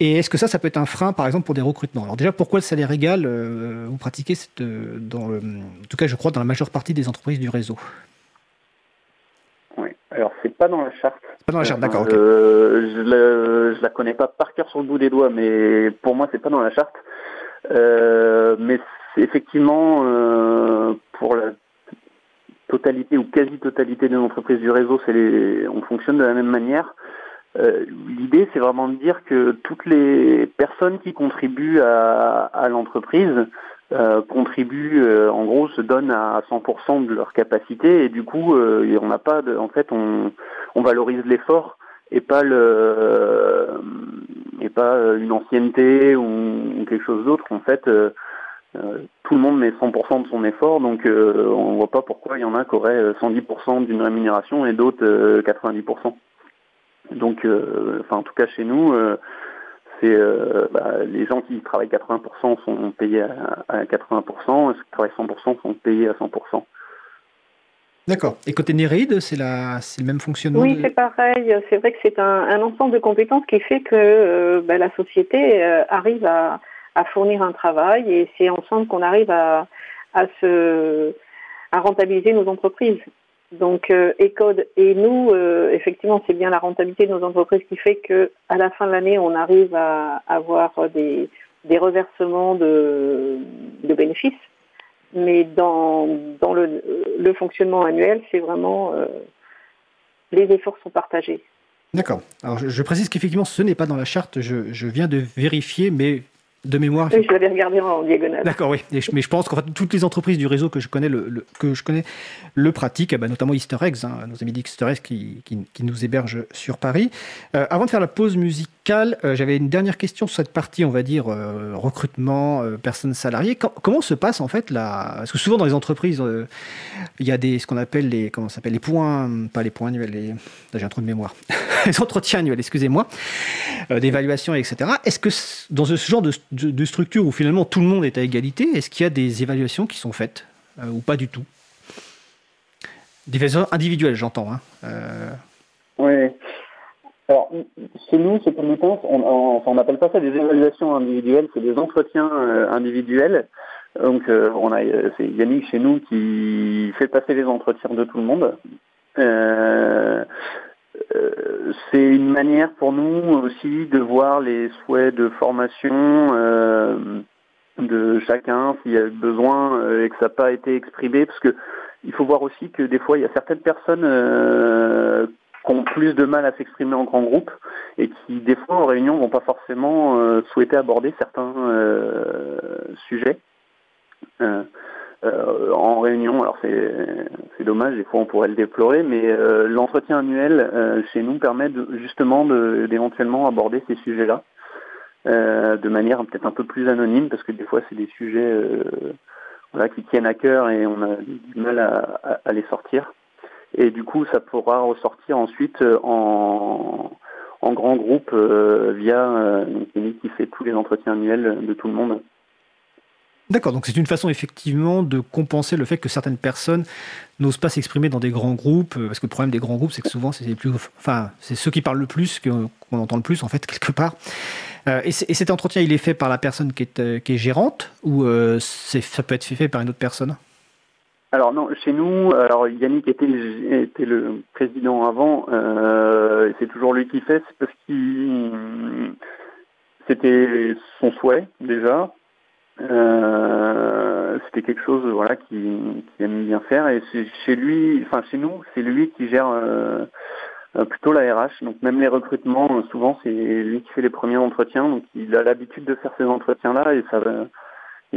Et est-ce que ça, ça peut être un frein, par exemple, pour des recrutements? Alors déjà, pourquoi le salaire égal euh, Vous pratiquez le, en tout cas, je crois, dans la majeure partie des entreprises du réseau? Alors, c'est pas dans la charte. Pas dans la charte, d'accord. Euh, je, ne la connais pas par cœur sur le bout des doigts, mais pour moi, c'est pas dans la charte. Euh, mais effectivement, euh, pour la totalité ou quasi-totalité des entreprises du réseau, les, on fonctionne de la même manière. L'idée, c'est vraiment de dire que toutes les personnes qui contribuent à, à l'entreprise euh, contribuent, euh, en gros, se donnent à 100% de leur capacité et du coup, euh, on n'a pas de, en fait, on, on valorise l'effort et pas le, et pas une ancienneté ou, quelque chose d'autre. En fait, tout le monde met 100% de son effort, donc on voit pas pourquoi il y en a qui auraient 110% d'une rémunération et d'autres 90%. Donc, enfin, en tout cas chez nous c'est euh, bah, les gens qui travaillent 80% sont payés à, 80%, ceux qui travaillent 100% sont payés à 100%. D'accord. Et côté Néreid, c'est le même fonctionnement Oui, c'est pareil. C'est vrai que c'est un, ensemble de compétences qui fait que euh, bah, la société euh, arrive à, fournir un travail et c'est ensemble qu'on arrive à, à, se, à rentabiliser nos entreprises. Donc euh, Ecode et nous, euh, effectivement, c'est bien la rentabilité de nos entreprises qui fait que à la fin de l'année, on arrive à avoir des, reversements de, bénéfices. Mais dans, dans le, fonctionnement annuel, c'est vraiment euh, les efforts sont partagés. D'accord. Alors je, précise qu'effectivement, ce n'est pas dans la charte. Je viens de vérifier, mais de mémoire. Oui, je l'avais regardé en diagonale. D'accord, oui. mais je pense qu'en fait, toutes les entreprises du réseau que je connais le, que je connais le pratiquent, eh ben, notamment Easter Eggs, hein, nos amis d'Easter Eggs qui, qui, nous hébergent sur Paris. Euh, avant de faire la pause musicale, euh, j'avais une dernière question sur cette partie, on va dire, euh, recrutement, personnes salariées. comment se passe en fait la... Parce que souvent dans les entreprises, il y a des, ce qu'on appelle les, comment s'appelle, les points, pas les points annuels, les... j'ai un trou de mémoire, les entretiens annuels, excusez-moi, d'évaluation, etc. Est-ce que dans ce genre de structure où finalement tout le monde est à égalité, est-ce qu'il y a des évaluations qui sont faites euh, ou pas du tout? Des évaluations individuelles, j'entends. Hein. Euh. Oui. Alors, chez nous, chez Commutant, on n'appelle pas ça des évaluations individuelles, c'est des entretiens euh, individuels. Donc, on a, c'est Yannick chez nous qui fait passer les entretiens de tout le monde. Euh, c'est une manière pour nous aussi de voir les souhaits de formation euh, de chacun s'il y a besoin euh, et que ça n'a pas été exprimé parce que il faut voir aussi que des fois il y a certaines personnes qui ont plus de mal à s'exprimer en grand groupe et qui des fois en réunion vont pas forcément souhaiter aborder certains sujets. Euh, en réunion. Alors c'est dommage, des fois on pourrait le déplorer, mais euh, l'entretien annuel euh, chez nous permet de, justement d'éventuellement aborder ces sujets-là de manière peut-être un peu plus anonyme, parce que des fois c'est des sujets voilà, qui tiennent à cœur et on a du mal à, les sortir. Et du coup, ça pourra ressortir ensuite en, en grand groupe via une qui fait tous les entretiens annuels de tout le monde. D'accord, donc c'est une façon effectivement de compenser le fait que certaines personnes n'osent pas s'exprimer dans des grands groupes, euh, parce que le problème des grands groupes, c'est que souvent c'est plus, enfin c'est ceux qui parlent le plus qu'on entend le plus en fait quelque part. Euh, et, cet entretien, il est fait par la personne euh, qui est gérante ou ça peut être fait par une autre personne? Alors non, chez nous, alors Yannick était, était le président avant, c'est toujours lui qui fait, c'est parce qu'il c'était son souhait déjà, euh, c'était quelque chose voilà qui, aime bien faire et chez lui enfin chez nous c'est lui qui gère euh, euh, plutôt la RH donc même les recrutements souvent c'est lui qui fait les premiers entretiens. Donc il a l'habitude de faire ces entretiens là et ça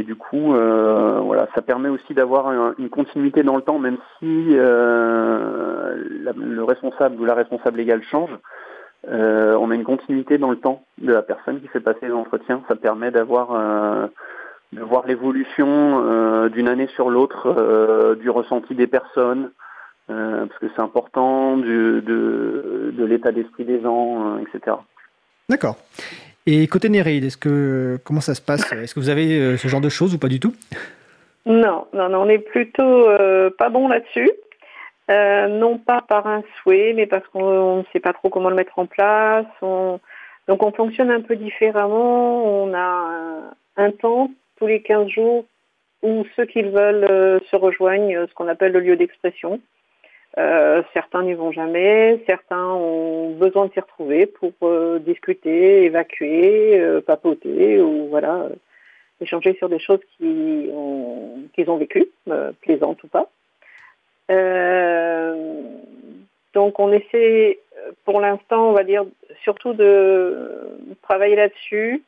et du coup voilà ça permet aussi d'avoir une continuité dans le temps même si le responsable ou la responsable légale change on a une continuité dans le temps de la personne qui fait passer les entretiens ça permet d'avoir de voir l'évolution euh, d'une année sur l'autre euh, du ressenti des personnes, euh, parce que c'est important, de l'état d'esprit des gens, etc. D'accord. Et côté Néréide, est-ce que comment ça se passe? Est-ce que vous avez ce genre de choses ou pas du tout? Non, non, non, on est plutôt pas bon là-dessus. non pas par un souhait, mais parce qu'on ne sait pas trop comment le mettre en place. Donc on fonctionne un peu différemment. On a un temps tous les 15 jours où ceux qui veulent euh, se rejoignent, euh, ce qu'on appelle le lieu d'expression. Euh, certains n'y vont jamais, certains ont besoin de s'y retrouver pour discuter, évacuer, papoter ou voilà, échanger sur des choses qu'ils ont, ont vécues, plaisantes ou pas. donc on essaie pour l'instant, on va dire, surtout de travailler là-dessus,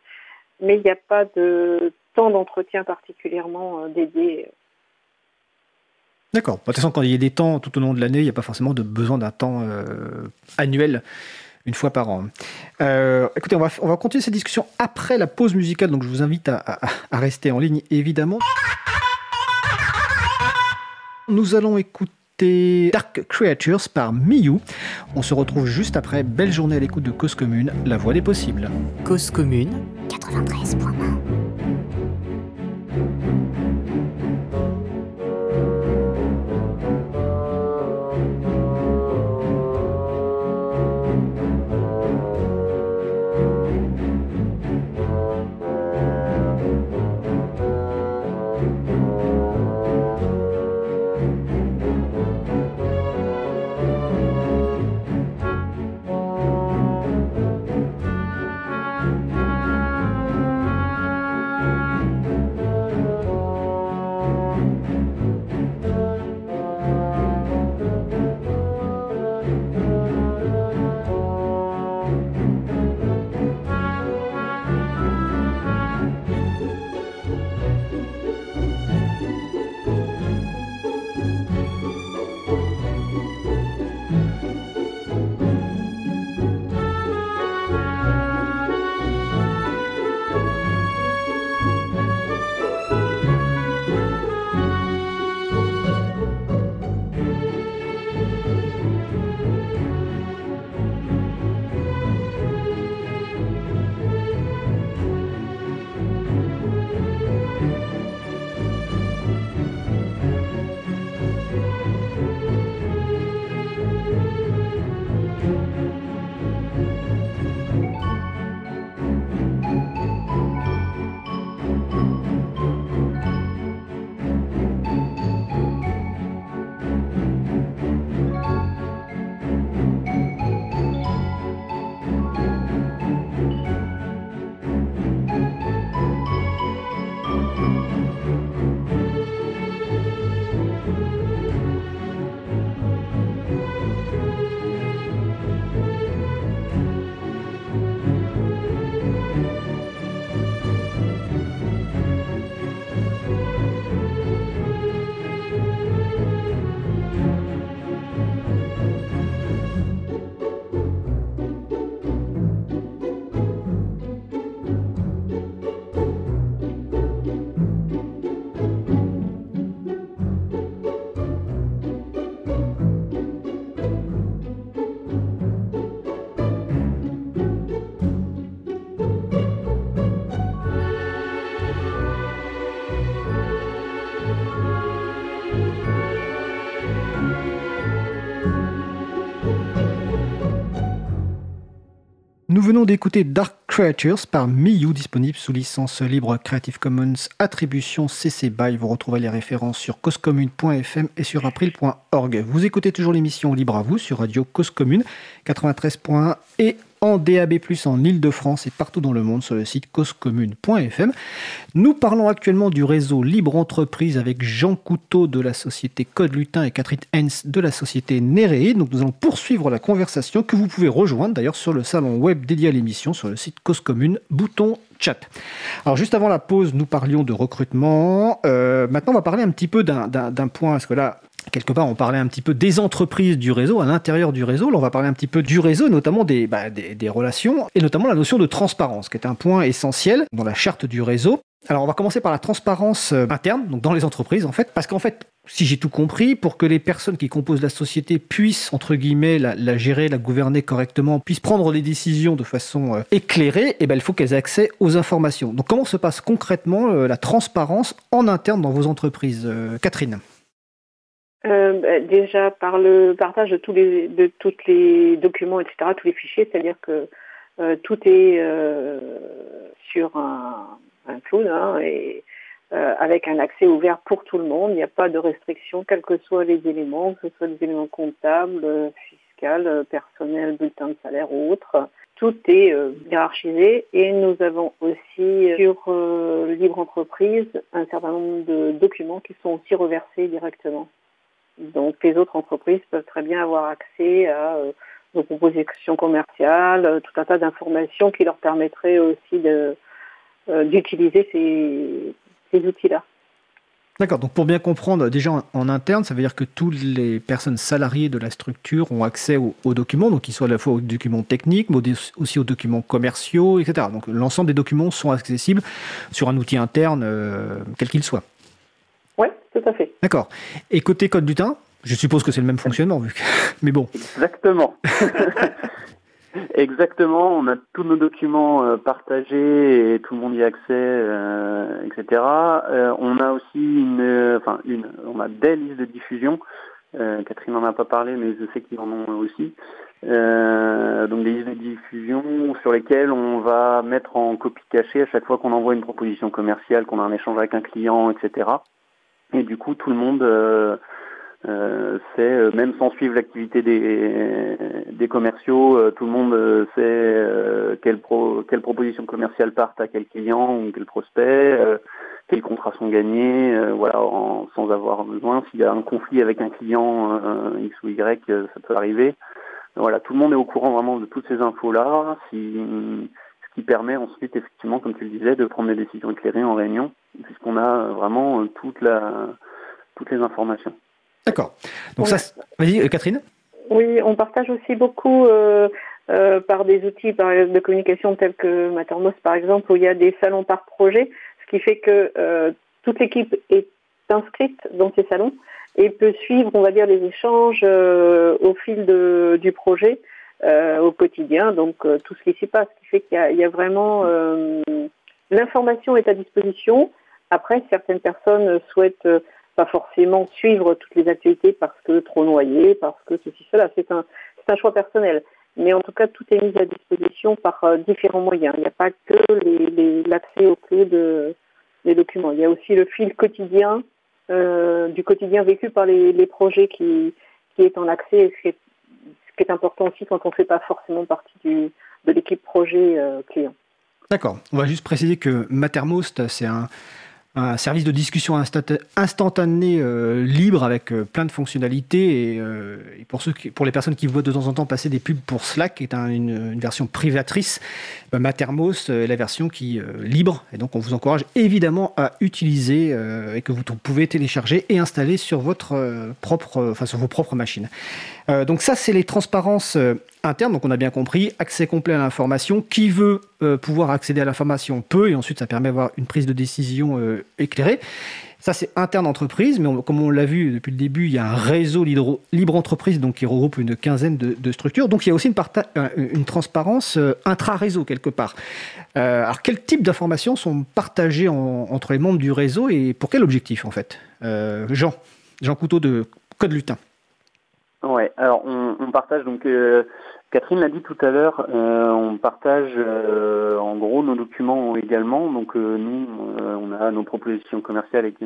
mais il n'y a pas de temps d'entretien particulièrement euh, dédié. D'accord. De toute façon, quand il y a des temps tout au long de l'année, il n'y a pas forcément de besoin d'un temps euh, annuel une fois par an. Euh, écoutez, on va, on va continuer cette discussion après la pause musicale, donc je vous invite à, rester en ligne, évidemment. Nous allons écouter Dark Creatures par Miyu. On se retrouve juste après. Belle journée à l'écoute de Cause Commune, la voix des possibles. Cause Commune 93.1 Nous venons d'écouter Dark Creatures par Miyu, disponible sous licence libre Creative Commons Attribution CC BY. Vous retrouvez les références sur causecommune.fm et sur april.org. Vous écoutez toujours l'émission Libre à vous sur Radio Cause Commune 93.1 et en DAB+, en Ile-de-France et partout dans le monde sur le site causecommune.fm. Nous parlons actuellement du réseau Libre Entreprise avec Jean Couteau de la société Code Lutin et Catherine Hens de la société Néréé. Donc nous allons poursuivre la conversation que vous pouvez rejoindre d'ailleurs sur le salon web dédié à l'émission sur le site Cause Commune, bouton chat. Alors juste avant la pause, nous parlions de recrutement. Euh, maintenant, on va parler un petit peu d'un point, parce que là, quelque part, on parlait un petit peu des entreprises du réseau, à l'intérieur du réseau. Là, on va parler un petit peu du réseau, notamment bah, des, des, relations, et notamment la notion de transparence, qui est un point essentiel dans la charte du réseau. Alors, on va commencer par la transparence euh, interne, donc dans les entreprises, en fait, parce qu'en fait, si j'ai tout compris, pour que les personnes qui composent la société puissent, entre guillemets, la, gérer, la gouverner correctement, puissent prendre des décisions de façon euh, éclairée, eh ben, il faut qu'elles aient accès aux informations. Donc, comment se passe concrètement euh, la transparence en interne dans vos entreprises Catherine? Euh, bah, déjà par le partage de tous les de tous les documents, etc., tous les fichiers, c'est-à-dire que euh, tout est euh, sur un, un cloud hein, et avec un accès ouvert pour tout le monde. Il n'y a pas de restriction, quels que soient les éléments, que ce soit des éléments comptables, fiscaux, personnels, bulletins de salaire ou autres. Tout est hiérarchisé et nous avons aussi sur Libre Entreprise un certain nombre de documents qui sont aussi reversés directement. Donc les autres entreprises peuvent très bien avoir accès à euh, nos propositions commerciales, euh, tout un tas d'informations qui leur permettraient aussi euh, d'utiliser ces, outils-là. D'accord, donc pour bien comprendre, déjà en, interne, ça veut dire que toutes les personnes salariées de la structure ont accès aux, documents, donc qu'ils soient à la fois aux documents techniques, mais aussi aux documents commerciaux, etc. Donc l'ensemble des documents sont accessibles sur un outil interne, quel qu'il soit. Oui, tout à fait. D'accord. Et côté code du teint, je suppose que c'est le même fonctionnement, vu mais bon. Exactement. Exactement, on a tous nos documents euh, partagés et tout le monde y a accès, euh, etc. Euh, on a aussi une, enfin une, on a des listes de diffusion. Catherine n'en a pas parlé, mais je sais qu'ils en ont aussi. donc des listes de diffusion sur lesquelles on va mettre en copie cachée à chaque fois qu'on envoie une proposition commerciale, qu'on a un échange avec un client, etc. Et du coup, tout le monde euh, euh, sait, euh, même sans suivre l'activité des, des commerciaux, tout le monde sait quelle, pro, quelle proposition commerciale partent à quel client ou quel prospect, quels contrats sont gagnés, voilà, sans avoir besoin. S'il y a un conflit avec un client X ou Y, ça peut arriver. Voilà, tout le monde est au courant vraiment de toutes ces infos-là. Si, ce qui permet ensuite, effectivement, comme tu le disais, de prendre des décisions éclairées en réunion puisqu'on a vraiment euh, toute la, toutes les informations. D'accord. Donc ça, vas-y, euh, Catherine? Oui, on partage aussi beaucoup euh, par des outils de communication tels que Mattermost, par exemple, où il y a des salons par projet, ce qui fait que toute l'équipe est inscrite dans ces salons et peut suivre, on va dire, les échanges au fil de, du projet au quotidien, donc tout ce qui s'y passe, ce qui fait qu'il y, y, a vraiment l'information est à disposition. Après, certaines personnes souhaitent euh, pas forcément suivre toutes les activités parce que trop noyées, parce que ceci, cela. C'est un, un choix personnel. Mais en tout cas, tout est mis à disposition par euh, différents moyens. Il n'y a pas que l'accès au clé de, des documents. Il y a aussi le fil quotidien, euh, du quotidien vécu par les, projets qui, qui est en accès, qui est, est important aussi quand on ne fait pas forcément partie de l'équipe projet client. D'accord. On va juste préciser que Mattermost, c'est un, service de discussion instantané euh, libre avec euh, plein de fonctionnalités et, euh, pour ceux pour les personnes qui voient de temps en temps passer des pubs pour Slack qui est une, version privatrice bah, Mattermost est la version qui libre et donc on vous encourage évidemment à utiliser et que vous pouvez télécharger et installer sur votre propre enfin sur vos propres machines donc ça c'est les transparences interne, donc on a bien compris, accès complet à l'information. Qui veut euh, pouvoir accéder à l'information peut, et ensuite ça permet d'avoir une prise de décision euh, éclairée. Ça, c'est interne entreprise, mais comme on l'a vu depuis le début, il y a un réseau libre entreprise donc, qui regroupe une quinzaine de, structures. Donc, il y a aussi une, euh, une transparence intra-réseau quelque part. alors, quel type d'informations sont partagées entre les membres du réseau et pour quel objectif, en fait? Jean, Jean Couteau de Code Lutin. Ouais, alors on, partage donc Catherine l'a dit tout à l'heure, on partage en gros nos documents également. Donc nous, on a nos propositions commerciales avec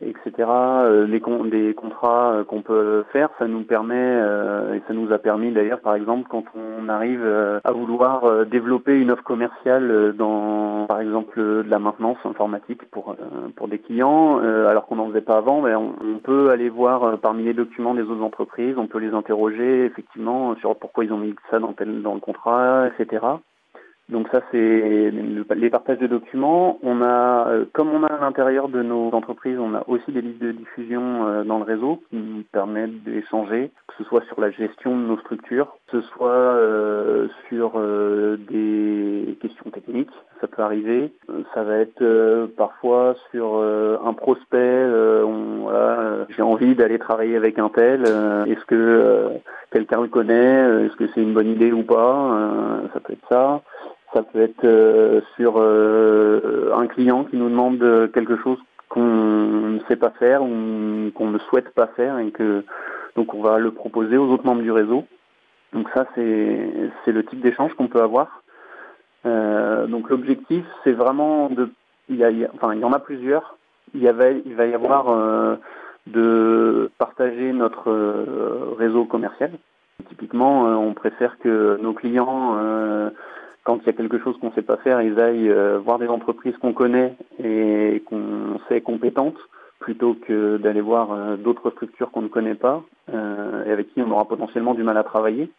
etc. Euh, les des contrats euh, qu'on peut faire, ça nous permet euh, et ça nous a permis d'ailleurs, par exemple, quand on arrive à vouloir développer une offre commerciale dans, par exemple, de la maintenance informatique pour pour des clients, alors qu'on n'en faisait pas avant, ben, on, peut aller voir parmi les documents des autres entreprises, on peut les interroger effectivement sur pourquoi ils ont mis ça dans dans le contrat, etc. Donc ça c'est les partages de documents. On a, euh, comme on a à l'intérieur de nos entreprises, on a aussi des listes de diffusion euh, dans le réseau qui nous permettent d'échanger, que ce soit sur la gestion de nos structures, que ce soit euh, sur des questions techniques, ça peut arriver. Ça va être parfois sur un prospect. voilà, j'ai envie d'aller travailler avec un tel. Est-ce que quelqu'un le connaît Est-ce que c'est une bonne idée ou pas Ça peut être ça. Ça peut être euh, sur euh, un client qui nous demande quelque chose qu'on ne sait pas faire ou qu'on ne souhaite pas faire et que donc on va le proposer aux autres membres du réseau. Donc ça c'est le type d'échange qu'on peut avoir. Euh, donc l'objectif c'est vraiment de il y, a, enfin il y en a plusieurs. Il, y avait, il va y avoir de partager notre réseau commercial. Typiquement, on préfère que nos clients quand il y a quelque chose qu'on ne sait pas faire, ils aillent euh, voir des entreprises qu'on connaît et qu'on sait compétentes plutôt que d'aller voir euh, d'autres structures qu'on ne connaît pas euh, et avec qui on aura potentiellement du mal à travailler.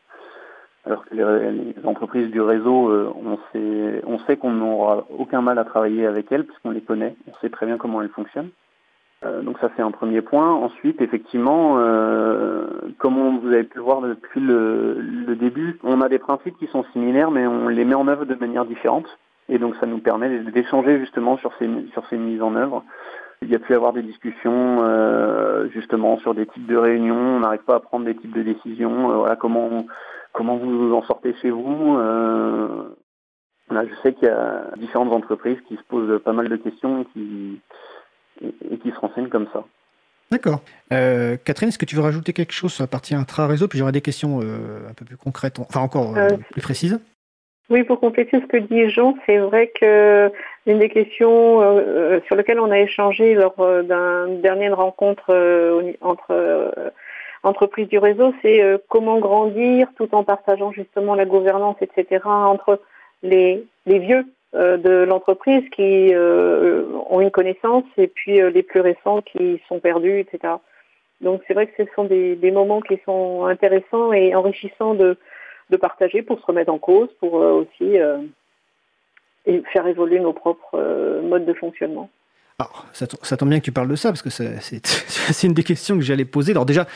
Alors que les, entreprises du réseau, on sait, on sait qu'on n'aura aucun mal à travailler avec elles puisqu'on les connaît, on sait très bien comment elles fonctionnent. Euh, donc ça c'est un premier point. Ensuite, effectivement, euh, comme vous avez pu le voir depuis le, début, on a des principes qui sont similaires, mais on les met en œuvre de manière différente. Et donc ça nous permet d'échanger justement sur ces, sur ces mises en œuvre. Il y a pu avoir des discussions euh, justement sur des types de réunions. On n'arrive pas à prendre des types de décisions. voilà comment comment vous en sortez chez vous. je sais qu'il y a différentes entreprises qui se posent pas mal de questions qui et, qui se renseignent comme ça. D'accord. Euh, Catherine, est-ce que tu veux rajouter quelque chose sur la partie intra-réseau? Puis j'aurai des questions euh, un peu plus concrètes, enfin encore euh, plus précises. Oui, pour compléter ce que dit Jean, c'est vrai que l'une des questions sur lesquelles on a échangé lors d'une dernière rencontre entre entreprises du réseau, c'est comment grandir tout en partageant justement la gouvernance, etc., entre les, les vieux de l'entreprise qui euh, ont une connaissance et puis euh, les plus récents qui sont perdus, etc. Donc c'est vrai que ce sont des, moments qui sont intéressants et enrichissants de, partager pour se remettre en cause, pour aussi faire évoluer nos propres modes de fonctionnement. Alors, ça, tombe bien que tu parles de ça, parce que c'est une des questions que j'allais poser. Alors déjà,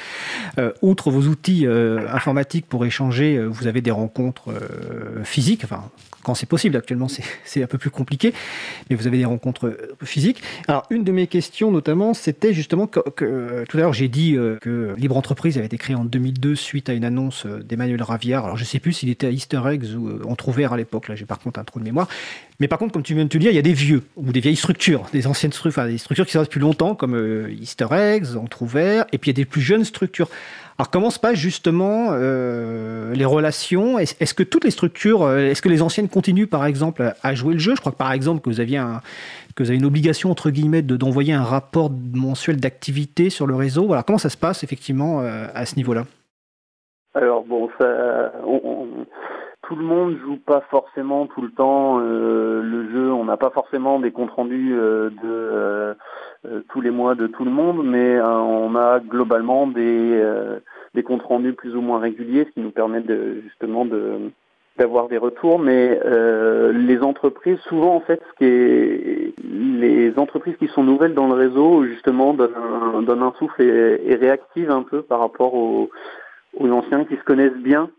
outre vos outils informatiques pour échanger, vous avez des rencontres physiques, enfin quand c'est possible. Actuellement, c'est un peu plus compliqué, mais vous avez des rencontres euh, physiques. Alors, une de mes questions, notamment, c'était justement que, euh, tout à l'heure, j'ai dit euh, que Libre Entreprise avait été créée en 2002 suite à une annonce d'Emmanuel Raviard. Alors, je ne sais plus s'il était à Easter Eggs ou en Trouvert à l'époque. Là, j'ai par contre un trou de mémoire. Mais par contre, comme tu viens de te dire, il y a des vieux ou des vieilles structures, des anciennes structures, enfin, des structures qui sont depuis longtemps, comme Easter Eggs, Entrouvert, et puis il y a des plus jeunes structures. Alors comment se passent justement euh, les relations? Est-ce que toutes les structures, euh, est-ce que les anciennes continuent par exemple à jouer le jeu? Je crois que par exemple que vous aviez avez une obligation entre guillemets d'envoyer un rapport mensuel d'activité sur le réseau. Voilà, comment ça se passe effectivement euh, à ce niveau-là? Alors bon, ça, tout le monde joue pas forcément tout le temps le jeu. On n'a pas forcément des comptes rendus de euh, tous les mois de tout le monde, mais euh, on a globalement des, euh, des comptes rendus plus ou moins réguliers, ce qui nous permet de, justement de d'avoir des retours, mais les entreprises, souvent en fait, ce qui est, les entreprises qui sont nouvelles dans le réseau, justement, donnent un, un souffle et, et, réactivent un peu par rapport aux, aux anciens qui se connaissent bien,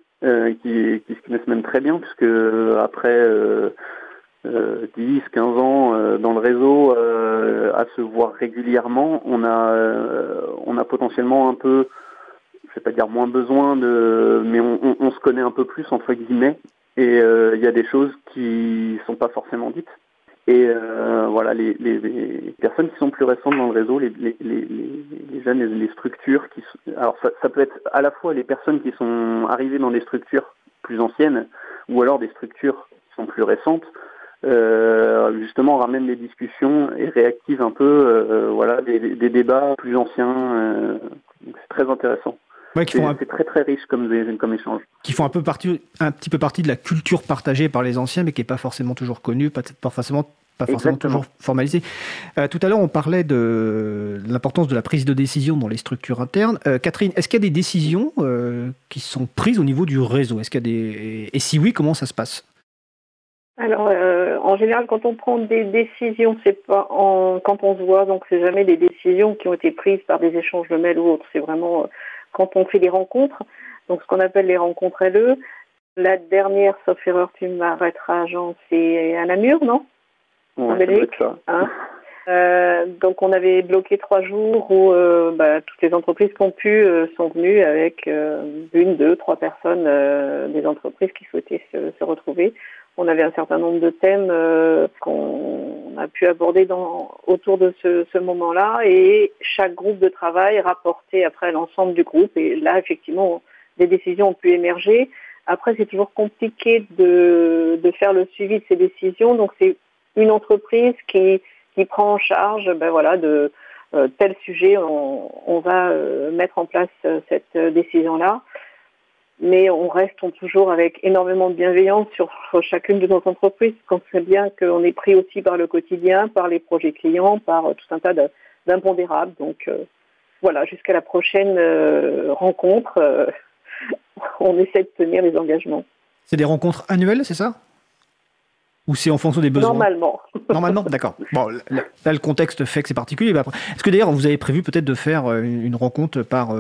qui, qui, se connaissent même très bien, puisque après 10, 15 ans euh, dans le réseau euh, à se voir régulièrement, on a, euh, on a potentiellement un peu, je vais pas dire moins besoin de, mais on, on, se connaît un peu plus entre guillemets, et il y a des choses qui sont pas forcément dites. Et voilà, les, les, les, personnes qui sont plus récentes dans le réseau, les, les, les jeunes, les, structures, qui, alors ça, ça, peut être à la fois les personnes qui sont arrivées dans des structures plus anciennes, ou alors des structures qui sont plus récentes, euh, justement ramènent des discussions et réactivent un peu euh, voilà, des, des, débats plus anciens. c'est très intéressant. Ouais, qui c'est très très riche comme, comme échange. Qui font un peu partie, un petit peu partie de la culture partagée par les anciens, mais qui n'est pas forcément toujours connue, pas, pas forcément pas forcément toujours formalisé. Euh, tout à l'heure, on parlait de l'importance de la prise de décision dans les structures internes. Euh, Catherine, est-ce qu'il y a des décisions euh, qui sont prises au niveau du réseau? Est-ce qu'il y a des et si oui, comment ça se passe? Alors, en général, quand on prend des décisions, c'est pas en... quand on se voit, donc c'est jamais des décisions qui ont été prises par des échanges de mails ou autres. C'est vraiment quand on fait des rencontres, donc ce qu'on appelle les rencontres LE. La dernière, sauf erreur, tu m'arrêteras, Jean, c'est à Namur, non? En Belgique. Hein. Euh, donc on avait bloqué trois jours où euh, bah, toutes les entreprises qui ont pu euh, sont venues avec une, deux, trois personnes des entreprises qui souhaitaient se, retrouver. On avait un certain nombre de thèmes qu'on a pu aborder autour de ce, moment-là et chaque groupe de travail rapportait après l'ensemble du groupe et là effectivement des décisions ont pu émerger. Après c'est toujours compliqué de, faire le suivi de ces décisions donc c'est une entreprise qui, qui prend en charge ben voilà, de euh, tel sujet, on, va euh, mettre en place euh, cette décision-là. Mais on reste toujours avec énormément de bienveillance sur chacune de nos entreprises, qu'on sait bien qu'on est pris aussi par le quotidien, par les projets clients, par tout un tas d'impondérables. Donc voilà, jusqu'à la prochaine rencontre, on essaie de tenir les engagements. C'est des rencontres annuelles, c'est ça? Ou c'est en fonction des besoins? Normalement. Normalement, d'accord. Bon, là, le contexte fait que c'est particulier. Est-ce que d'ailleurs, vous avez prévu peut-être de faire euh, une rencontre par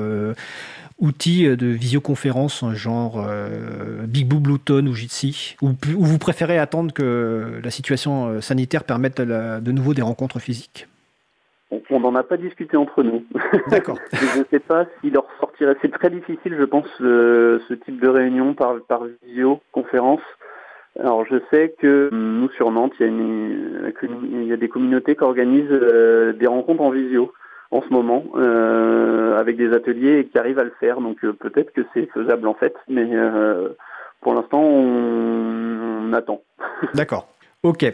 euh, outil de visioconférence, genre euh, Big Blue, Bluetooth ou Jitsi ou, vous préférez attendre que la situation sanitaire permette de nouveau des rencontres physiques? On n'en a pas discuté entre nous. D'accord. je ne sais pas s'il leur sortirait. C'est très difficile, je pense, ce type de réunion par, par visioconférence. Alors je sais que nous sur Nantes, il y a, il y a des communautés qui organisent euh, des rencontres en visio en ce moment euh, avec des ateliers qui arrivent à le faire. Donc euh, peut-être que c'est faisable en fait, mais pour l'instant on attend. D'accord. Ok.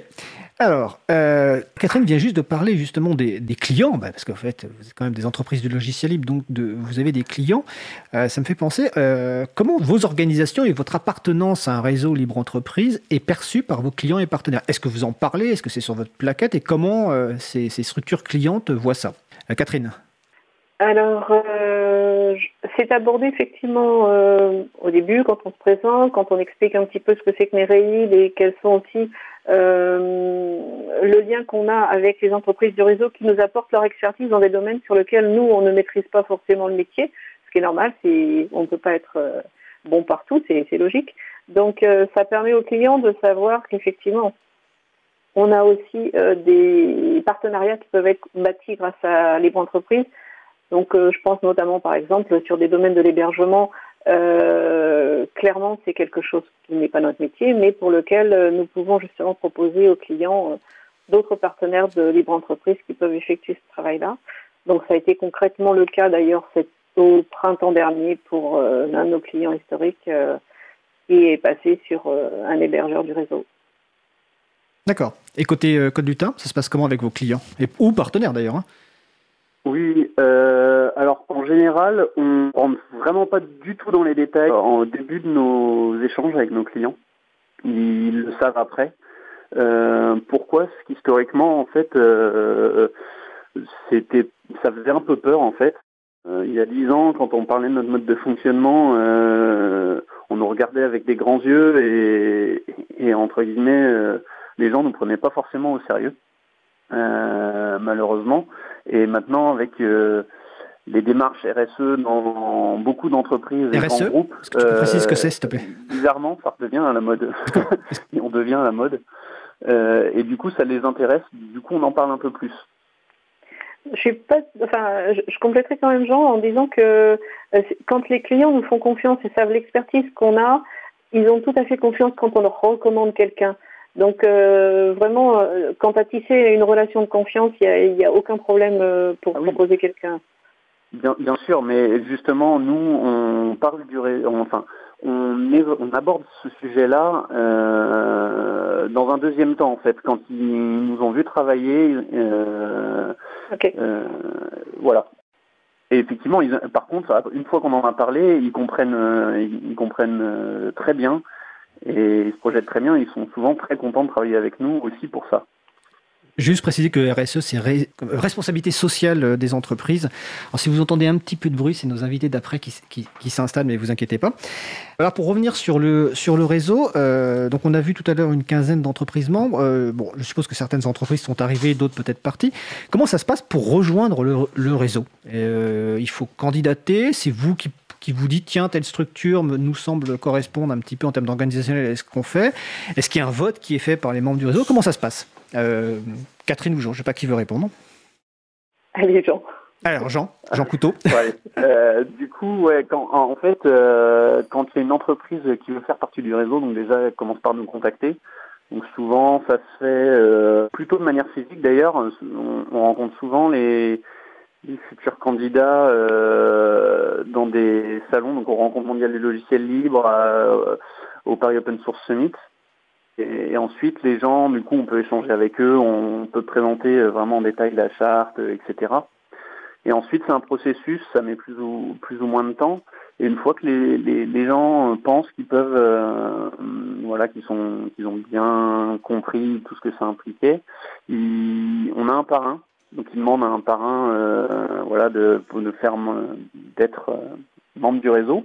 Alors, euh, Catherine vient juste de parler justement des, clients, bah, parce qu'en fait, vous êtes quand même des entreprises de logiciel libre, donc vous avez des clients. Euh, ça me fait penser, euh, comment vos organisations et votre appartenance à un réseau libre entreprise est perçue par vos clients et partenaires? Est-ce que vous en parlez? Est-ce que c'est sur votre plaquette? Et comment ces, structures clientes voient ça? Catherine alors, c'est abordé effectivement au début, quand on se présente, quand on explique un petit peu ce que c'est que Nereid et quels sont aussi euh, le lien qu'on a avec les entreprises du réseau qui nous apportent leur expertise dans des domaines sur lesquels nous, on ne maîtrise pas forcément le métier, ce qui est normal, on ne peut pas être euh, bon partout, c'est, logique. Donc euh, ça permet aux clients de savoir qu'effectivement, on a aussi des partenariats qui peuvent être bâtis grâce à libre entreprise. Donc je pense notamment par exemple sur des domaines de l'hébergement euh, clairement, c'est quelque chose qui n'est pas notre métier, mais pour lequel euh, nous pouvons justement proposer aux clients euh, d'autres partenaires de libre entreprise qui peuvent effectuer ce travail-là. Donc ça a été concrètement le cas d'ailleurs au printemps dernier pour l'un de nos clients historiques qui est passé sur un hébergeur du réseau. D'accord. Et côté Code du ça se passe comment avec vos clients et, Ou partenaires d'ailleurs hein oui, euh, alors en général, on rentre vraiment pas du tout dans les détails en début de nos échanges avec nos clients. Ils le savent après. Euh, pourquoi? Parce qu'historiquement, en fait, euh, c'était, ça faisait un peu peur en fait. il y a dix ans, quand on parlait de notre mode de fonctionnement, on nous regardait avec des grands yeux et entre guillemets, les gens ne nous prenaient pas forcément au sérieux. malheureusement. Et maintenant, avec euh, les démarches RSE dans beaucoup d'entreprises et RSE, groupes. Est-ce que tu peux préciser ce que c'est, s'il te plaît? Bizarrement, ça redevient à la mode. on devient à la mode. Euh, et du coup, ça les intéresse. Du coup, on en parle un peu plus. Je suis pas, enfin, je, compléterai quand même Jean en disant que euh, quand les clients nous font confiance et savent l'expertise qu'on a, ils ont tout à fait confiance quand on leur recommande quelqu'un. Donc euh, vraiment, euh, quant à tisser une relation de confiance, il n'y a, aucun problème euh, pour ah proposer quelqu'un. Bien, bien, sûr, mais justement, nous, on parle du, enfin, on, on aborde ce sujet-là euh, dans un deuxième temps en fait, quand ils nous ont vu travailler. Euh, euh, voilà. Et effectivement, ils, par contre, une fois qu'on en a parlé, ils comprennent, ils, comprennent très bien et ils se projettent très bien. Ils sont souvent très contents de travailler avec nous aussi pour ça. Juste préciser que RSE, c'est responsabilité sociale euh, des entreprises. Alors, si vous entendez un petit peu de bruit, c'est nos invités d'après qui, s'installent, mais vous inquiétez pas. Alors, pour revenir sur le, sur le réseau, euh, donc on a vu tout à l'heure une quinzaine d'entreprises membres. Euh, bon, je suppose que certaines entreprises sont arrivées, d'autres peut-être parties. Comment ça se passe pour rejoindre le, réseau? Il faut candidater, c'est vous qui qui vous dites tiens telle structure nous semble correspondre un petit peu en termes d'organisationnel à ce qu'on fait Est-ce qu'il y a un vote qui est fait par les membres du réseau? Comment ça se passe? Euh, Catherine ou Jean, je ne sais pas qui veut répondre. Allez, Jean. Alors, Jean, Jean Couteau. Euh, du coup, ouais, quand, en fait, euh, quand il y a une entreprise qui veut faire partie du réseau, donc déjà, elle commence par nous contacter. Donc souvent, ça se fait plutôt de manière physique d'ailleurs. On, rencontre souvent les, futurs candidats dans des salons. Donc, on rencontre mondial des logiciels libres au Paris Open Source Summit. Et, ensuite, les gens, du coup, on peut échanger avec eux, on peut présenter euh, vraiment en détail la charte, euh, etc. Et ensuite, c'est un processus, ça met plus ou, plus ou moins de temps. Et une fois que les, les, gens euh, pensent qu'ils peuvent, voilà, qu'ils sont, qu'ils ont bien compris tout ce que ça impliquait, on a un parrain. Donc, ils demandent à un parrain, voilà, de, de faire, d'être membre du réseau.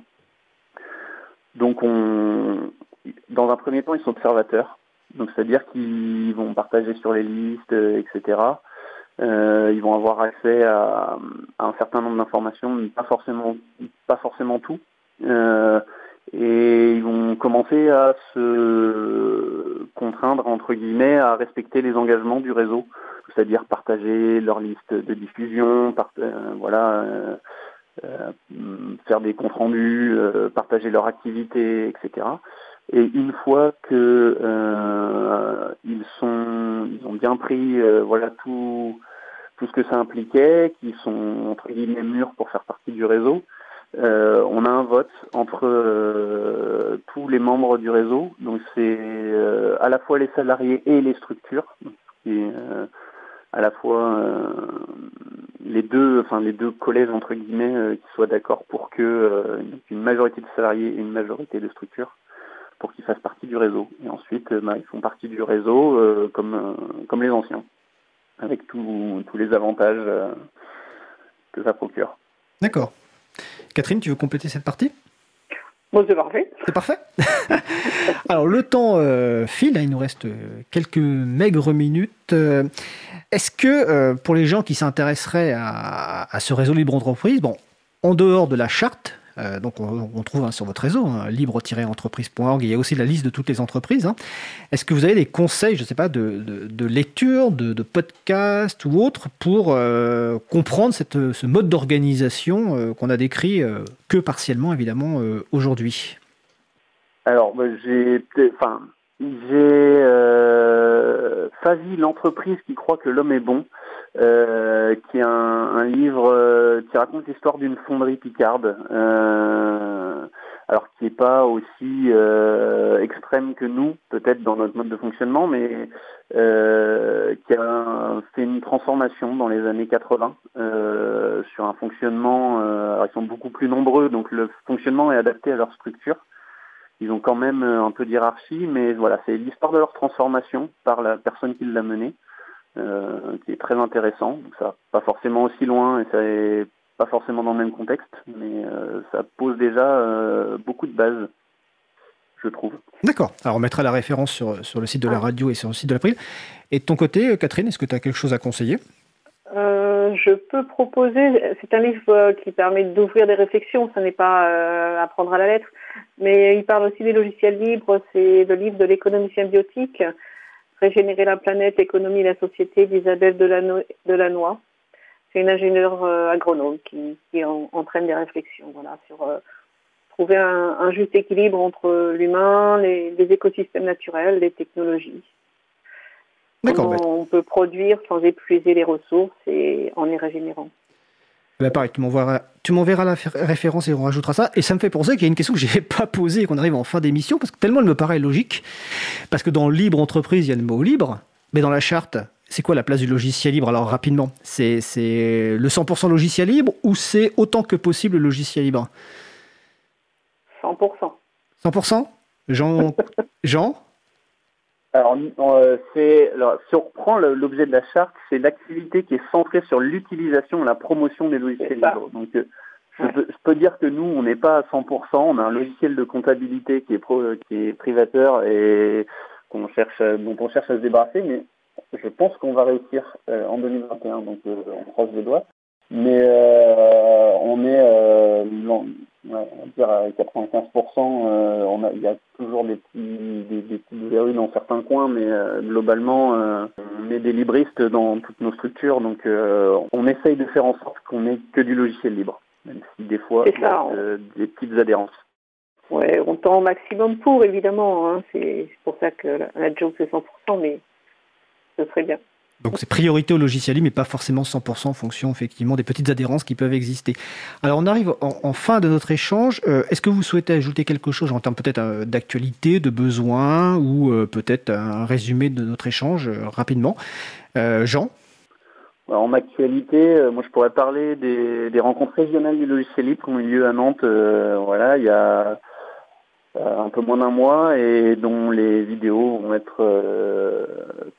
Donc, on, dans un premier temps, ils sont observateurs. Donc, c'est-à-dire qu'ils vont partager sur les listes, euh, etc. Euh, ils vont avoir accès à, un certain nombre d'informations, mais pas forcément, pas forcément tout. Euh, et ils vont commencer à se contraindre, entre guillemets, à respecter les engagements du réseau, c'est-à-dire partager leur liste de diffusion, voilà, faire des comptes rendus, partager leur activité, etc. Et une fois que euh, ils sont, ils ont bien pris, euh, voilà tout, tout ce que ça impliquait, qu'ils sont entre guillemets mûrs pour faire partie du réseau, euh, on a un vote entre euh, tous les membres du réseau. Donc c'est euh, à la fois les salariés et les structures, et à la fois les deux, enfin les deux collèges entre guillemets, qui soient d'accord pour que une majorité de salariés et une majorité de structures pour qu'ils fassent partie du réseau. Et ensuite, bah, ils font partie du réseau comme, comme les anciens, avec tous les avantages que ça procure. D'accord. Catherine, tu veux compléter cette partie? Bon, c'est parfait. C'est parfait? Alors, le temps file, hein, il nous reste quelques maigres minutes. Est-ce que pour les gens qui s'intéresseraient à, à, ce réseau libre entreprise, bon, en dehors de la charte, euh, donc on, trouve hein, sur votre réseau, hein, libre-entreprise.org, il y a aussi la liste de toutes les entreprises. Hein. Est-ce que vous avez des conseils, je ne sais pas, de, lecture, de, podcast ou autre pour euh, comprendre ce mode d'organisation euh, qu'on a décrit que partiellement évidemment aujourd'hui? Alors bah, j'ai, enfin, j'ai l'entreprise qui croit que l'homme est bon. Euh, qui est un, livre euh, qui raconte l'histoire d'une fonderie picarde, euh, alors qui n'est pas aussi extrême que nous, peut-être dans notre mode de fonctionnement, mais qui a fait une transformation dans les années 80 sur un fonctionnement. alors ils sont beaucoup plus nombreux, donc le fonctionnement est adapté à leur structure. Ils ont quand même un peu d'hierarchie, mais voilà, c'est l'histoire de leur transformation par la personne qui l'a menée. Euh, qui est très intéressant. Donc ça pas forcément aussi loin et ça est pas forcément dans le même contexte, mais euh, ça pose déjà euh, beaucoup de bases, je trouve. D'accord. Alors on mettra la référence sur, sur le site de la radio et sur le site de l'April. Et de ton côté, Catherine, est-ce que tu as quelque chose à conseiller? Je peux proposer, c'est un livre qui permet d'ouvrir des réflexions, ce n'est pas à prendre à la lettre, mais il parle aussi des logiciels libres, c'est le livre de l'économie symbiotique, Régénérer la planète, l'économie et la société d'Isabelle Delannoy. C'est une ingénieure euh, agronome qui, entraîne des réflexions voilà, sur euh, trouver un, juste équilibre entre l'humain, les, écosystèmes naturels, les technologies. Comment on peut produire sans épuiser les ressources et en les régénérant. Bah pareil, tu m'enverras, tu m'enverras la référence et on rajoutera ça. Et ça me fait penser qu'il y a une question que j'ai pas posée et qu'on arrive en fin d'émission parce que tellement elle me paraît logique. Parce que dans libre entreprise, il y a le mot libre, mais dans la charte, c'est quoi la place du logiciel libre? Alors rapidement, c'est, c'est le 100% logiciel libre ou c'est autant que possible le logiciel libre? 100%. 100% Jean, Jean? Alors, euh, c'est, alors, si on reprend l'objet de la charte, c'est l'activité qui est centrée sur l'utilisation et la promotion des logiciels libres. Donc, euh, je, peux, je peux dire que nous, on n'est pas à 100%. On a un logiciel de comptabilité qui est, pro, qui est privateur et qu'on cherche, à- dont on cherche à se débarrasser, mais je pense qu'on va réussir euh, en 2021. Donc, euh, on croise les doigts. Mais euh, on est, euh, ouais, on va dire à 95%. euh, on a, il y a toujours des petits, des, des petites verrues dans certains coins, mais euh, globalement, euh, on est des libristes dans toutes nos structures, donc euh, on essaye de faire en sorte qu'on ait que du logiciel libre, même si des fois C'est il y a ça, euh, des petites adhérences. Ouais, on tend au maximum pour, évidemment. hein. C'est c'est pour ça que la, la joke, c'est 100%, mais ce serait bien. Donc c'est priorité au logiciel libre, mais pas forcément 100% en fonction effectivement des petites adhérences qui peuvent exister. Alors on arrive en, fin de notre échange. Euh, Est-ce que vous souhaitez ajouter quelque chose en termes peut-être euh, d'actualité, de besoin, ou euh, peut-être un résumé de notre échange rapidement? Jean? Alors, en actualité, moi je pourrais parler des, des rencontres régionales du logiciel libre qui ont eu lieu à Nantes. voilà, il y a un peu moins d'un mois et dont les vidéos vont être. euh,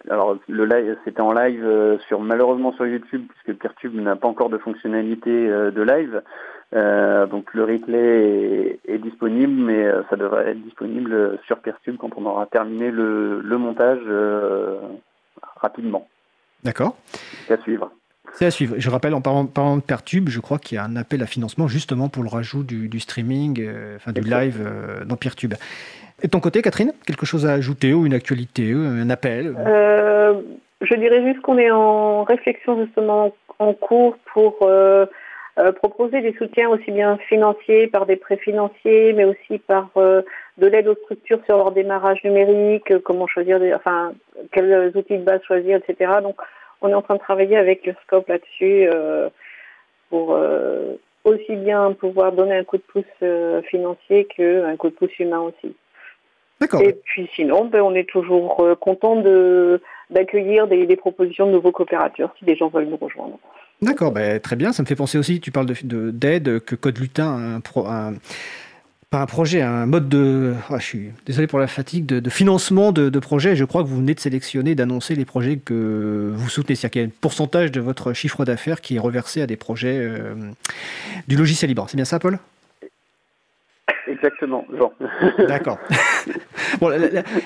alors le live, c'était en live euh, sur malheureusement sur YouTube puisque Peertube n'a pas encore de fonctionnalité euh, de live. Euh, donc le replay est, est disponible, mais euh, ça devrait être disponible sur Peertube quand on aura terminé le, le montage euh, rapidement. D'accord. À suivre. C'est à suivre. Je rappelle, en parlant, parlant de Pertube, je crois qu'il y a un appel à financement justement pour le rajout du, du streaming, euh, enfin du live euh, dans Peertube. Et de ton côté, Catherine, quelque chose à ajouter ou une actualité, euh, un appel Euh, je dirais juste qu'on est en réflexion justement en cours pour euh, euh, proposer des soutiens aussi bien financiers par des prêts financiers, mais aussi par de l'aide aux structures sur leur démarrage numérique, comment choisir, des, enfin quels outils de base choisir, etc. Donc on est en train de travailler avec le scope là-dessus euh, pour euh, aussi bien pouvoir donner un coup de pouce euh, financier qu'un coup de pouce humain aussi. D'accord. Et puis sinon, ben, on est toujours content de d'accueillir des, des propositions de nouveaux coopérateurs si des gens veulent nous rejoindre. D'accord, bah, très bien. Ça me fait penser aussi, tu parles d'aide, de, d'aide que Code Lutin a un, pro- un- pas un projet, un mode de. ah, je suis désolé pour la fatigue, de, de financement de, de projets. Je crois que vous venez de sélectionner, d'annoncer les projets que vous soutenez. C'est-à-dire qu'il y a un pourcentage de votre chiffre d'affaires qui est reversé à des projets euh, du logiciel libre. C'est bien ça, Paul? Exactement, Jean. D'accord. bon,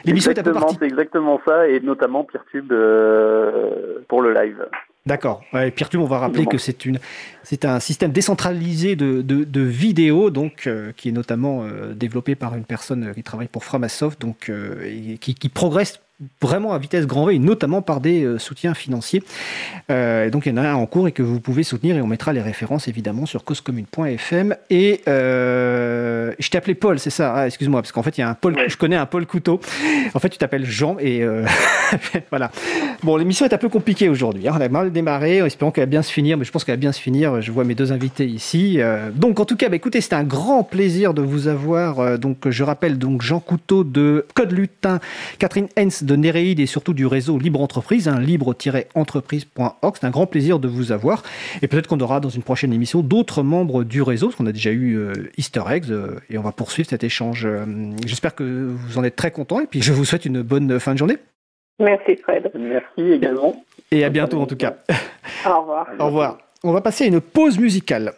l'émission est un peu partie. C'est exactement ça, et notamment Peertube euh, pour le live. D'accord. Ouais, Peertube, on va rappeler que c'est une, c'est un système décentralisé de, de, de vidéos, donc euh, qui est notamment euh, développé par une personne euh, qui travaille pour Framasoft, donc euh, et qui, qui progresse vraiment à vitesse grand V, notamment par des euh, soutiens financiers. Euh, donc il y en a un en cours et que vous pouvez soutenir, et on mettra les références évidemment sur causecommune.fm. Et euh, je t'ai appelé Paul, c'est ça? Ah, Excuse-moi, parce qu'en fait il y a un Paul, je connais un Paul Couteau. En fait tu t'appelles Jean, et euh, voilà. Bon, l'émission est un peu compliquée aujourd'hui. hein. On a mal démarré, en espérant qu'elle va bien se finir, mais je pense qu'elle va bien se finir. Je vois mes deux invités ici. Donc, en tout cas, bah, écoutez, c'était un grand plaisir de vous avoir. Donc, je rappelle donc Jean Couteau de Code Lutin, Catherine Hens de Néréide et surtout du réseau Libre Entreprise, hein, libre-entreprise.org. C'est un grand plaisir de vous avoir. Et peut-être qu'on aura dans une prochaine émission d'autres membres du réseau, parce qu'on a déjà eu euh, Easter eggs, euh, et on va poursuivre cet échange. Euh, J'espère que vous en êtes très contents, et puis je vous souhaite une bonne fin de journée. Merci Fred. Merci également. Et à bientôt en tout cas. Au revoir. Au revoir. On va passer à une pause musicale.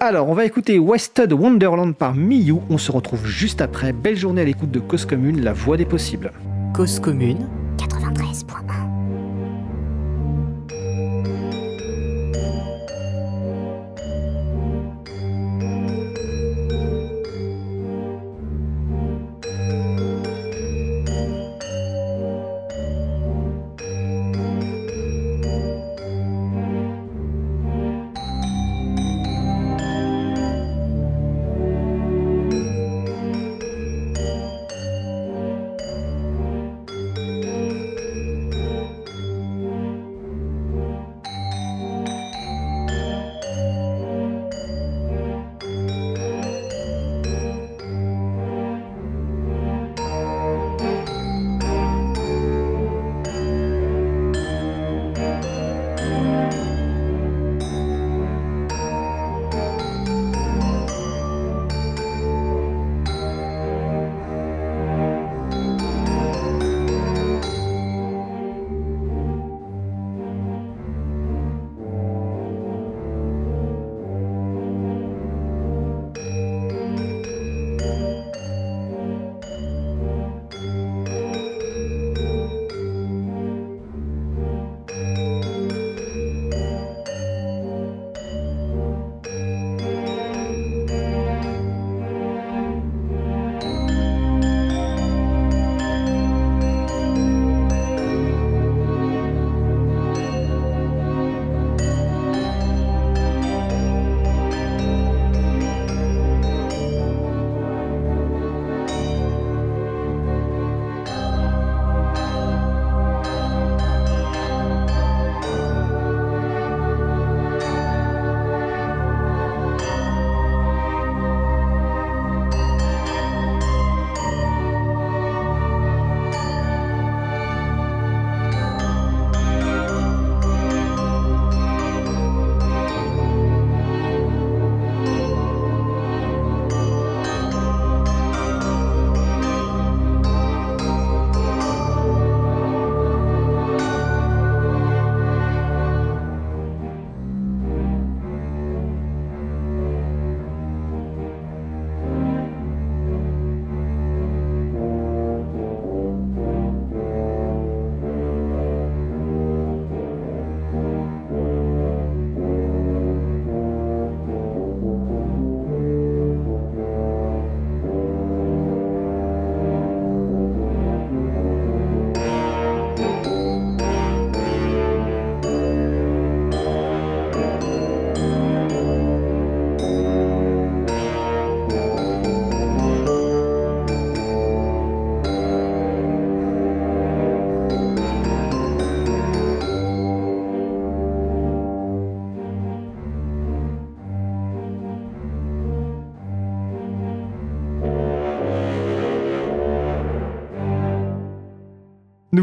Alors, on va écouter Wasted Wonderland par Miyu. On se retrouve juste après. Belle journée à l'écoute de Cause Commune, la voix des possibles. Cause commune 93.1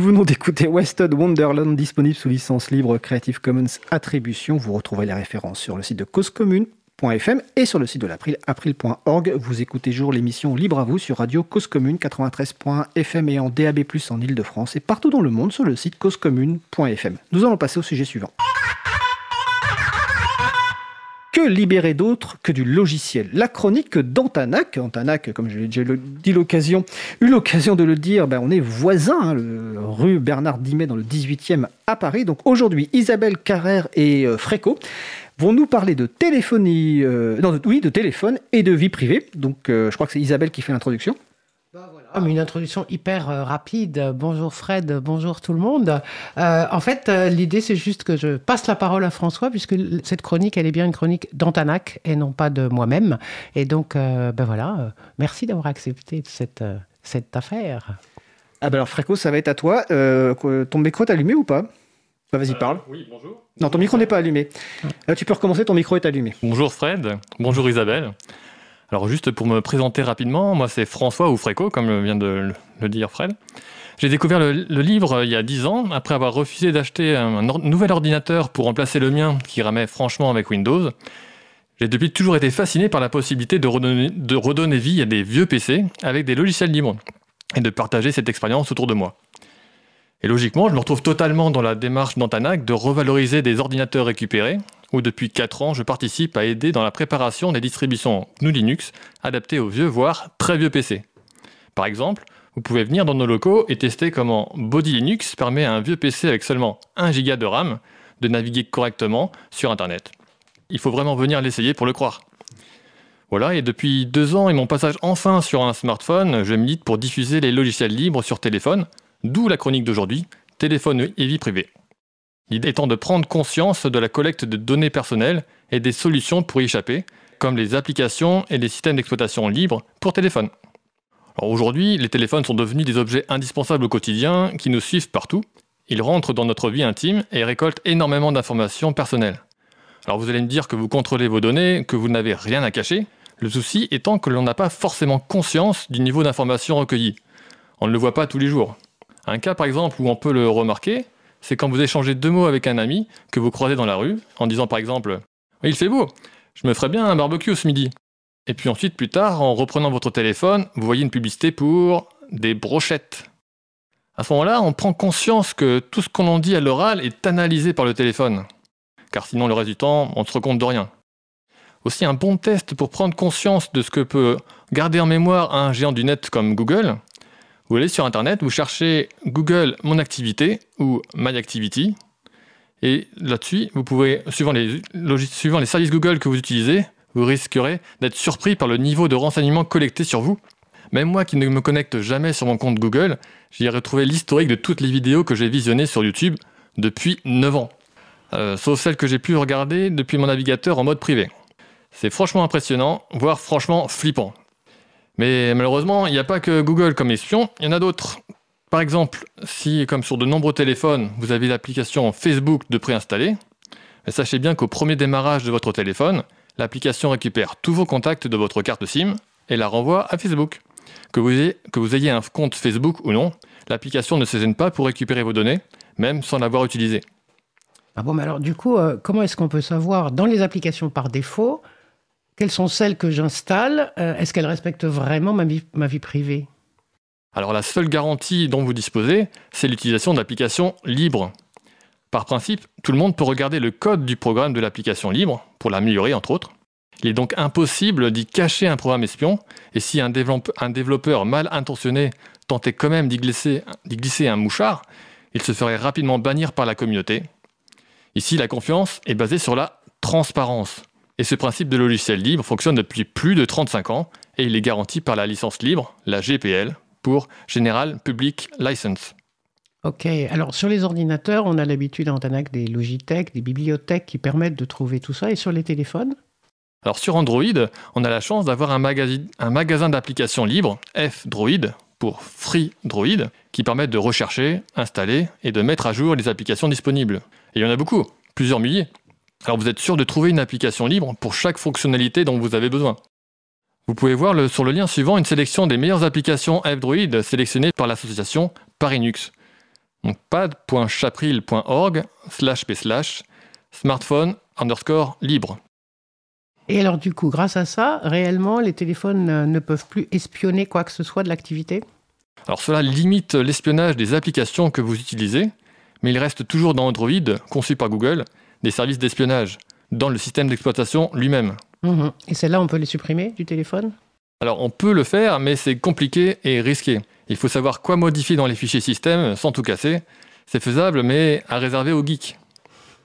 Nous venons d'écouter Wested Wonderland, disponible sous licence libre Creative Commons Attribution. Vous retrouverez les références sur le site de causecommune.fm et sur le site de l'April, april.org. Vous écoutez toujours l'émission Libre à vous sur Radio Cause Commune 93.fm et en DAB+, en Ile-de-France et partout dans le monde sur le site causecommune.fm. Nous allons passer au sujet suivant. Libérer d'autre que du logiciel La chronique d'Antanac, Antanac, comme déjà dit l'occasion, eu l'occasion de le dire, ben on est voisins, hein, rue Bernard Dimet dans le 18e à Paris. Donc aujourd'hui, Isabelle Carrère et euh, Fréco vont nous parler de téléphonie, euh, de- oui, de téléphone et de vie privée. Donc euh, je crois que c'est Isabelle qui fait l'introduction. Mais une introduction hyper euh, rapide. Bonjour Fred, bonjour tout le monde. Euh, en fait, euh, l'idée, c'est juste que je passe la parole à François, puisque cette chronique, elle est bien une chronique d'Antanac et non pas de moi-même. Et donc, euh, ben voilà, merci d'avoir accepté cette, cette affaire. Ah ben alors Fréco, ça va être à toi. Euh, ton micro est allumé ou pas? Bah, Vas-y, parle. Oui, bonjour. Non, ton micro n'est pas allumé. Euh, tu peux recommencer, ton micro est allumé. Bonjour Fred, bonjour Isabelle. Alors juste pour me présenter rapidement, moi c'est François ou Fréco, comme vient de le- dire Fred. J'ai découvert le, livre euh, il y a 10 ans, après avoir refusé d'acheter un, nouvel ordinateur pour remplacer le mien qui ramait franchement avec Windows. J'ai depuis toujours été fasciné par la possibilité de redonner, de redonner vie à des vieux PC avec des logiciels libres et de partager cette expérience autour de moi. Et logiquement, je me retrouve totalement dans la démarche d'Antanac de revaloriser des ordinateurs récupérés, où depuis 4 ans, je participe à aider dans la préparation des distributions GNU Linux adaptées aux vieux, voire très vieux PC. Par exemple, vous pouvez venir dans nos locaux et tester comment Body Linux permet à un vieux PC avec seulement 1 Go de RAM de naviguer correctement sur Internet. Il faut vraiment venir l'essayer pour le croire. Voilà, et depuis deux ans et mon passage enfin sur un smartphone, je milite pour diffuser les logiciels libres sur téléphone, d'où la chronique d'aujourd'hui, téléphone et vie privée. L'idée étant de prendre conscience de la collecte de données personnelles et des solutions pour y échapper, comme les applications et les systèmes d'exploitation libres pour téléphone. Aujourd'hui, les téléphones sont devenus des objets indispensables au quotidien qui nous suivent partout. Ils rentrent dans notre vie intime et récoltent énormément d'informations personnelles. Alors vous allez me dire que vous contrôlez vos données, que vous n'avez rien à cacher. Le souci étant que l'on n'a pas forcément conscience du niveau d'information recueilli. On ne le voit pas tous les jours. Un cas par exemple où on peut le remarquer, c'est quand vous échangez deux mots avec un ami que vous croisez dans la rue, en disant par exemple Il fait beau, je me ferais bien un barbecue ce midi. Et puis ensuite, plus tard, en reprenant votre téléphone, vous voyez une publicité pour des brochettes. À ce moment-là, on prend conscience que tout ce qu'on en dit à l'oral est analysé par le téléphone. Car sinon, le reste du temps, on ne se compte de rien. Aussi, un bon test pour prendre conscience de ce que peut garder en mémoire un géant du net comme Google, vous allez sur Internet, vous cherchez Google Mon Activité ou My Activity. Et là-dessus, vous pouvez, suivant les, services Google que vous utilisez, vous risquerez d'être surpris par le niveau de renseignements collectés sur vous. Même moi qui ne me connecte jamais sur mon compte Google, j'y ai retrouvé l'historique de toutes les vidéos que j'ai visionnées sur YouTube depuis 9 ans. Euh, sauf celles que j'ai pu regarder depuis mon navigateur en mode privé. C'est franchement impressionnant, voire franchement flippant. Mais malheureusement, il n'y a pas que Google comme espion, il y en a d'autres. Par exemple, si, comme sur de nombreux téléphones, vous avez l'application Facebook de préinstallée, sachez bien qu'au premier démarrage de votre téléphone, l'application récupère tous vos contacts de votre carte SIM et la renvoie à Facebook. Que vous ayez, un compte Facebook ou non, l'application ne se gêne pas pour récupérer vos données, même sans l'avoir utilisé. Ah bon, mais alors du coup, euh, comment est-ce qu'on peut savoir dans les applications par défaut quelles sont celles que j'installe Euh, Est-ce qu'elles respectent vraiment ma vie, privée? Alors la seule garantie dont vous disposez, c'est l'utilisation d'applications libres. Par principe, tout le monde peut regarder le code du programme de l'application libre, pour l'améliorer entre autres. Il est donc impossible d'y cacher un programme espion, et si un, développe- un développeur mal intentionné tentait quand même d'y glisser un mouchard, il se ferait rapidement bannir par la communauté. Ici, la confiance est basée sur la transparence. Et ce principe de logiciel libre fonctionne depuis plus de 35 ans, et il est garanti par la licence libre, la GPL, pour General Public License. Ok, alors sur les ordinateurs, on a l'habitude en Antanac des Logitech, des bibliothèques qui permettent de trouver tout ça. Et sur les téléphones? Alors sur Android, on a la chance d'avoir un, magasi- un magasin d'applications libres, F-Droid, pour Free Droid, qui permettent de rechercher, installer et de mettre à jour les applications disponibles. Et il y en a beaucoup, plusieurs milliers. Alors vous êtes sûr de trouver une application libre pour chaque fonctionnalité dont vous avez besoin. Vous pouvez voir le- sur le lien suivant une sélection des meilleures applications F-Droid sélectionnées par l'association Parinux. Donc pad.chapril.org slash p slash smartphone underscore libre. Et alors du coup, grâce à ça, réellement, les téléphones ne peuvent plus espionner quoi que ce soit de l'activité? Alors cela limite l'espionnage des applications que vous utilisez, mais il reste toujours dans Android, conçu par Google, des services d'espionnage, dans le système d'exploitation lui-même. Mhm. Et celles-là, on peut les supprimer du téléphone? Alors on peut le faire, mais c'est compliqué et risqué. Il faut savoir quoi modifier dans les fichiers système sans tout casser. C'est faisable, mais à réserver aux geeks.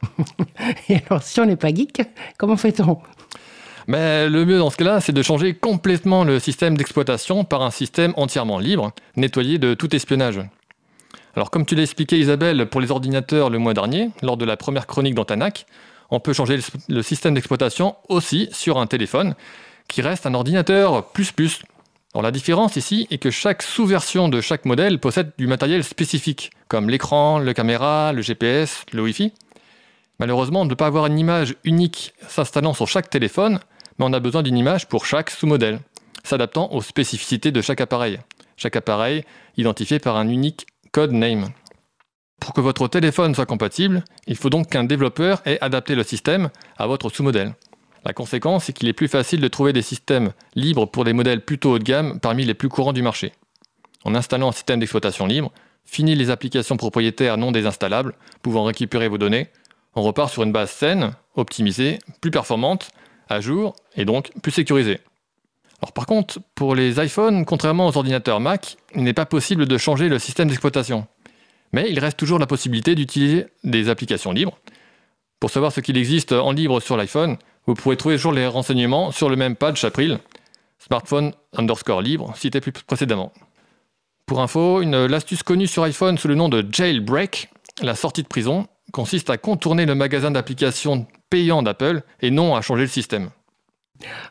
Et alors, si on n'est pas geek, comment fait-on? Mais le mieux dans ce cas-là, c'est de changer complètement le système d'exploitation par un système entièrement libre, nettoyé de tout espionnage. Alors comme tu l'as expliqué Isabelle pour les ordinateurs le mois dernier, lors de la première chronique d'Antanac, on peut changer le système d'exploitation aussi sur un téléphone, qui reste un ordinateur la différence ici est que chaque sous-version de chaque modèle possède du matériel spécifique, comme l'écran, le caméra, le GPS, le Wi-Fi. Malheureusement, on ne peut pas avoir une image unique s'installant sur chaque téléphone, mais on a besoin d'une image pour chaque sous-modèle, s'adaptant aux spécificités de chaque appareil. Chaque appareil identifié par un unique name. Pour que votre téléphone soit compatible, il faut donc qu'un développeur ait adapté le système à votre sous-modèle. La conséquence est qu'il est plus facile de trouver des systèmes libres pour des modèles plutôt haut de gamme parmi les plus courants du marché. En installant un système d'exploitation libre, fini les applications propriétaires non désinstallables, pouvant récupérer vos données, on repart sur une base saine, optimisée, plus performante, à jour et donc plus sécurisée. Alors par contre, pour les iPhones, contrairement aux ordinateurs Mac, il n'est pas possible de changer le système d'exploitation. Mais il reste toujours la possibilité d'utiliser des applications libres. Pour savoir ce qu'il existe en libre sur l'iPhone, vous pourrez trouver toujours les renseignements sur le même page April, smartphone underscore libre, cité plus précédemment. Pour info, une l'astuce connue sur iPhone sous le nom de jailbreak, la sortie de prison, consiste à contourner le magasin d'applications payant d'Apple et non à changer le système.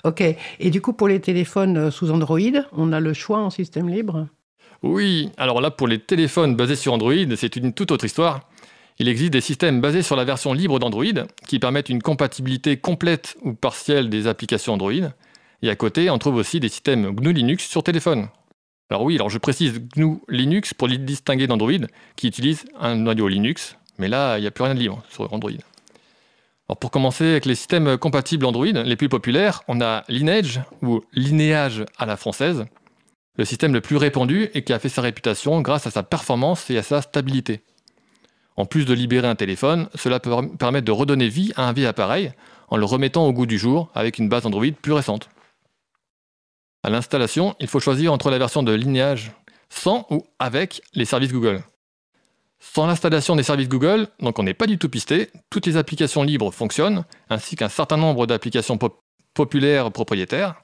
Ok. Et du coup, pour les téléphones euh, sous Android, on a le choix en système libre? Oui, alors là, pour les téléphones basés sur Android, c'est une toute autre histoire. Il existe des systèmes basés sur la version libre d'Android qui permettent une compatibilité complète ou partielle des applications Android. Et à côté, on trouve aussi des systèmes GNU Linux sur téléphone. Alors oui, alors je précise GNU Linux pour les distinguer d'Android qui utilise un noyau Linux, mais là, il n'y a plus rien de libre sur Android. Pour commencer avec les systèmes compatibles Android, les plus populaires, on a Lineage ou Linéage à la française, le système le plus répandu et qui a fait sa réputation grâce à sa performance et à sa stabilité. En plus de libérer un téléphone, cela peut permettre de redonner vie à un vieil appareil en le remettant au goût du jour avec une base Android plus récente. À l'installation, il faut choisir entre la version de Lineage sans ou avec les services Google. Sans l'installation des services Google, donc on n'est pas du tout pisté, toutes les applications libres fonctionnent, ainsi qu'un certain nombre d'applications populaires propriétaires.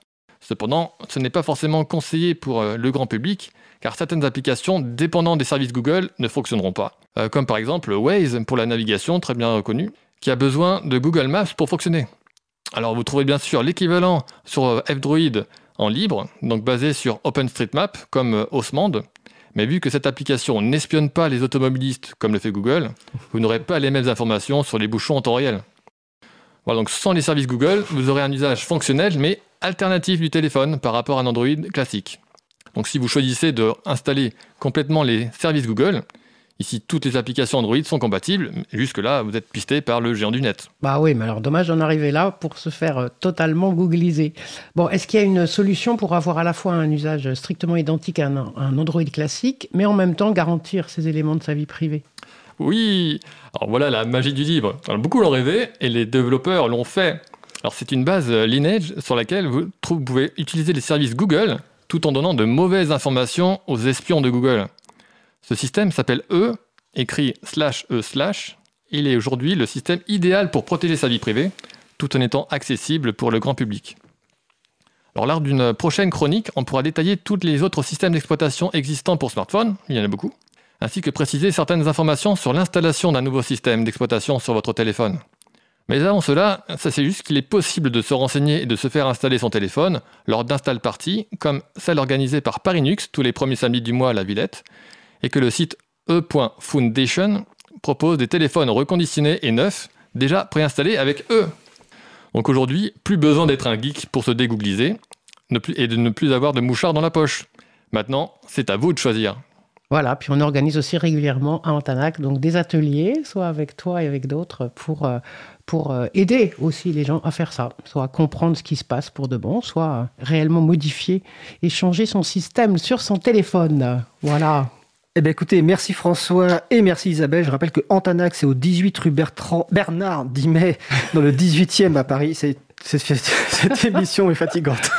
Cependant, ce n'est pas forcément conseillé pour euh, le grand public, car certaines applications dépendant des services Google ne fonctionneront pas. Euh, comme par exemple Waze pour la navigation, très bien reconnu, qui a besoin de Google Maps pour fonctionner. Alors vous trouvez bien sûr l'équivalent sur euh, F-Droid en libre, donc basé sur OpenStreetMap comme Osmand, mais vu que cette application n'espionne pas les automobilistes comme le fait Google, vous n'aurez pas les mêmes informations sur les bouchons en temps réel. Voilà, donc sans les services Google, vous aurez un usage fonctionnel mais alternatif du téléphone par rapport à un Android classique. Donc si vous choisissez d'installer complètement les services Google, Ici, toutes les applications Android sont compatibles. Jusque-là, vous êtes pisté par le géant du net. Bah oui, mais alors dommage d'en arriver là pour se faire euh, totalement googliser. Bon, est-ce qu'il y a une solution pour avoir à la fois un usage strictement identique à un, Android classique, mais en même temps garantir ces éléments de sa vie privée? Oui Alors voilà la magie du libre. beaucoup l'ont rêvé et les développeurs l'ont fait. Alors c'est une base euh, Lineage sur laquelle vous pouvez utiliser les services Google tout en donnant de mauvaises informations aux espions de Google. Ce système s'appelle E, écrit slash E slash. Il est aujourd'hui le système idéal pour protéger sa vie privée, tout en étant accessible pour le grand public. Alors lors d'une prochaine chronique, on pourra détailler tous les autres systèmes d'exploitation existants pour smartphone, il y en a beaucoup, ainsi que préciser certaines informations sur l'installation d'un nouveau système d'exploitation sur votre téléphone. Mais avant cela, ça c'est juste qu'il est possible de se renseigner et de se faire installer son téléphone lors d'install parties, comme celle organisée par Parinux tous les premiers samedis du mois à la Villette, et que le site e.foundation propose des téléphones reconditionnés et neufs, déjà préinstallés avec E. Donc aujourd'hui, plus besoin d'être un geek pour se dégoogliser et de ne plus avoir de mouchard dans la poche. Maintenant, c'est à vous de choisir. Voilà, puis on organise aussi régulièrement à Antanac donc des ateliers, soit avec toi et avec d'autres, pour, euh, pour euh, aider aussi les gens à faire ça, soit à comprendre ce qui se passe pour de bon, soit réellement modifier et changer son système sur son téléphone. Voilà. Eh bien écoutez, merci François et merci Isabelle. Je rappelle que Antanac, c'est au 18 rue Bernard Dimet, dans le 18e à Paris. Cette émission est fatigante.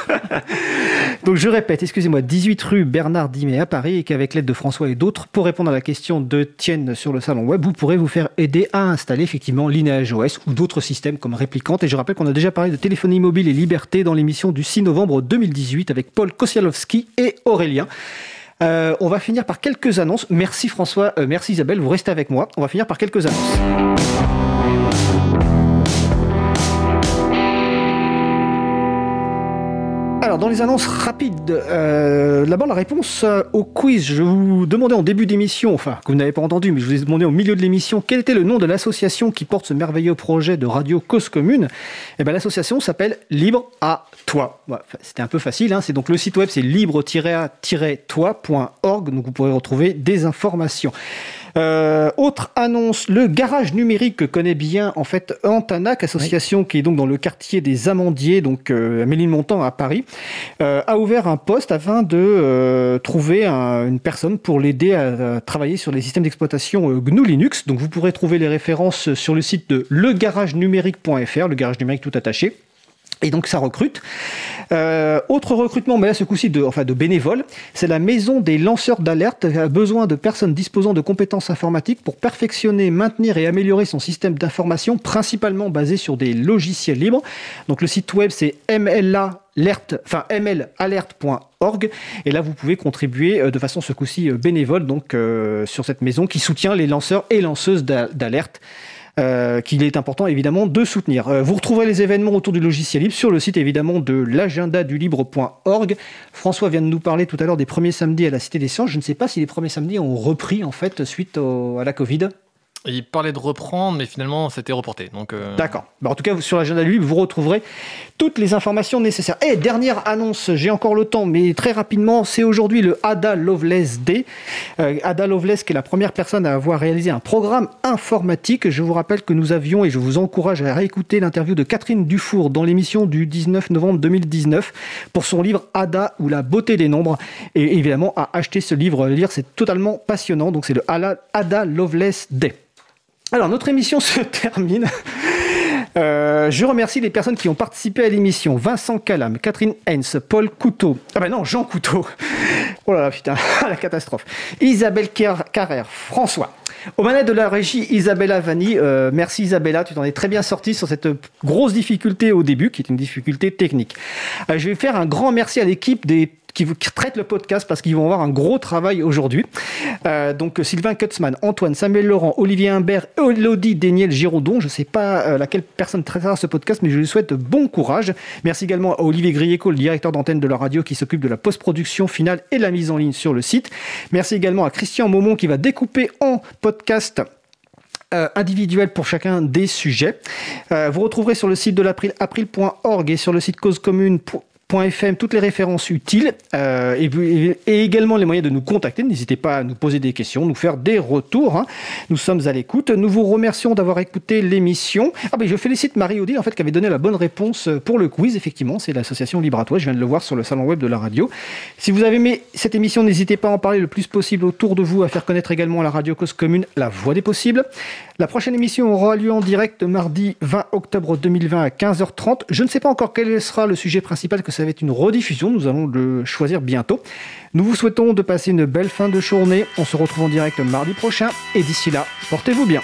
Donc je répète, excusez-moi, 18 rue Bernard Dimet à Paris et qu'avec l'aide de François et d'autres, pour répondre à la question de Tienne sur le salon web, vous pourrez vous faire aider à installer effectivement Lineage OS ou d'autres systèmes comme Réplicante. Et je rappelle qu'on a déjà parlé de téléphonie mobile et liberté dans l'émission du 6 novembre 2018 avec Paul Kosialowski et Aurélien. Euh, on va finir par quelques annonces. Merci François, euh, merci Isabelle, vous restez avec moi. On va finir par quelques annonces. Alors, dans les annonces rapides, euh, d'abord la réponse euh, au quiz. Je vous demandais en début d'émission, enfin, que vous n'avez pas entendu, mais je vous ai demandé au milieu de l'émission quel était le nom de l'association qui porte ce merveilleux projet de radio Cause Commune? Eh ben, l'association s'appelle Libre à Toi. C'était un peu facile, hein. c'est donc le site web, c'est libre-à-toi.org, donc vous pourrez retrouver des informations. Euh, autre annonce, le garage numérique que connaît bien en fait Antanac, association qui est donc dans le quartier des Amandiers, donc euh, à Ménilmontant à Paris, euh, a ouvert un poste afin de euh, trouver un- une personne pour l'aider à, à travailler sur les systèmes d'exploitation euh, GNU Linux. Donc vous pourrez trouver les références sur le site de legaragenumérique.fr, le garage numérique tout attaché. Et donc ça recrute. Euh, autre recrutement, mais là ce coup-ci de, enfin de bénévoles, c'est la maison des lanceurs d'alerte qui a besoin de personnes disposant de compétences informatiques pour perfectionner, maintenir et améliorer son système d'information, principalement basé sur des logiciels libres. Donc le site web c'est mlalert, enfin mlalert.org et là vous pouvez contribuer euh, de façon ce coup-ci euh, bénévole donc sur cette maison qui soutient les lanceurs et lanceuses d'a- d'alerte euh, qu'il est important évidemment de soutenir. Euh, vous retrouverez les événements autour du logiciel libre sur le site évidemment de l'agendadulibre.org. François vient de nous parler tout à l'heure des premiers samedis à la Cité des Sciences. Je ne sais pas si les premiers samedis ont repris en fait suite à la Covid. Il parlait de reprendre, mais finalement, c'était reporté. Donc, euh, D'accord. Bah, en tout cas, sur l'agenda du libre, vous retrouverez toutes les informations nécessaires. Et dernière annonce, j'ai encore le temps, mais très rapidement, c'est aujourd'hui le Ada Lovelace Day. Euh, Ada Lovelace, qui est la première personne à avoir réalisé un programme informatique. Je vous rappelle que nous avions, et je vous encourage à réécouter l'interview de Catherine Dufour dans l'émission du 19 novembre 2019 pour son livre Ada ou la beauté des nombres. Et évidemment, à acheter ce livre, lire, c'est totalement passionnant. Donc c'est le Ada Lovelace Day. Alors, notre émission se termine. Euh, je remercie les personnes qui ont participé à l'émission. Vincent Calam, Catherine Hens, Paul Couteau. Ah ben non, Jean Couteau. Oh là là, putain, la catastrophe. Isabelle Car- Carrère, François. Au manette de la régie, Isabella Vanni. Euh, merci Isabella, tu t'en es très bien sortie sur cette grosse difficulté au début, qui est une difficulté technique. Euh, je vais faire un grand merci à l'équipe des qui vous- qui traite le podcast parce qu'ils vont avoir un gros travail aujourd'hui. Euh, donc Sylvain Kutzmann, Antoine, Samuel Laurent, Olivier Imbert, Elodie Déniel Giraudon. Je ne sais pas euh, laquelle personne traitera ce podcast, mais je lui souhaite bon courage. Merci également à Olivier Grieco, le directeur d'antenne de la radio qui s'occupe de la post-production finale et la mise en ligne sur le site. Merci également à Christian Maumont qui va découper en podcast euh, individuel pour chacun des sujets. Euh, vous retrouverez sur le site de l'April, april.org et sur le site toutes les références utiles euh, et, également les moyens de nous contacter. N'hésitez pas à nous poser des questions, nous faire des retours. hein. Nous sommes à l'écoute. Nous vous remercions d'avoir écouté l'émission. Ah ben je félicite Marie-Odile en fait qui avait donné la bonne réponse pour le quiz. Effectivement, c'est l'association Libre à. Je viens de le voir sur le salon web de la radio. Si vous avez aimé cette émission, n'hésitez pas à en parler le plus possible autour de vous, à faire connaître également la radio Cause Commune, la voix des possibles. La prochaine émission aura lieu en direct mardi 20 octobre 2020 à 15h30. Je ne sais pas encore quel sera le sujet principal, que ça une rediffusion. Nous allons le choisir bientôt. Nous vous souhaitons de passer une belle fin de journée. On se retrouve en direct mardi prochain. Et d'ici là, portez-vous bien.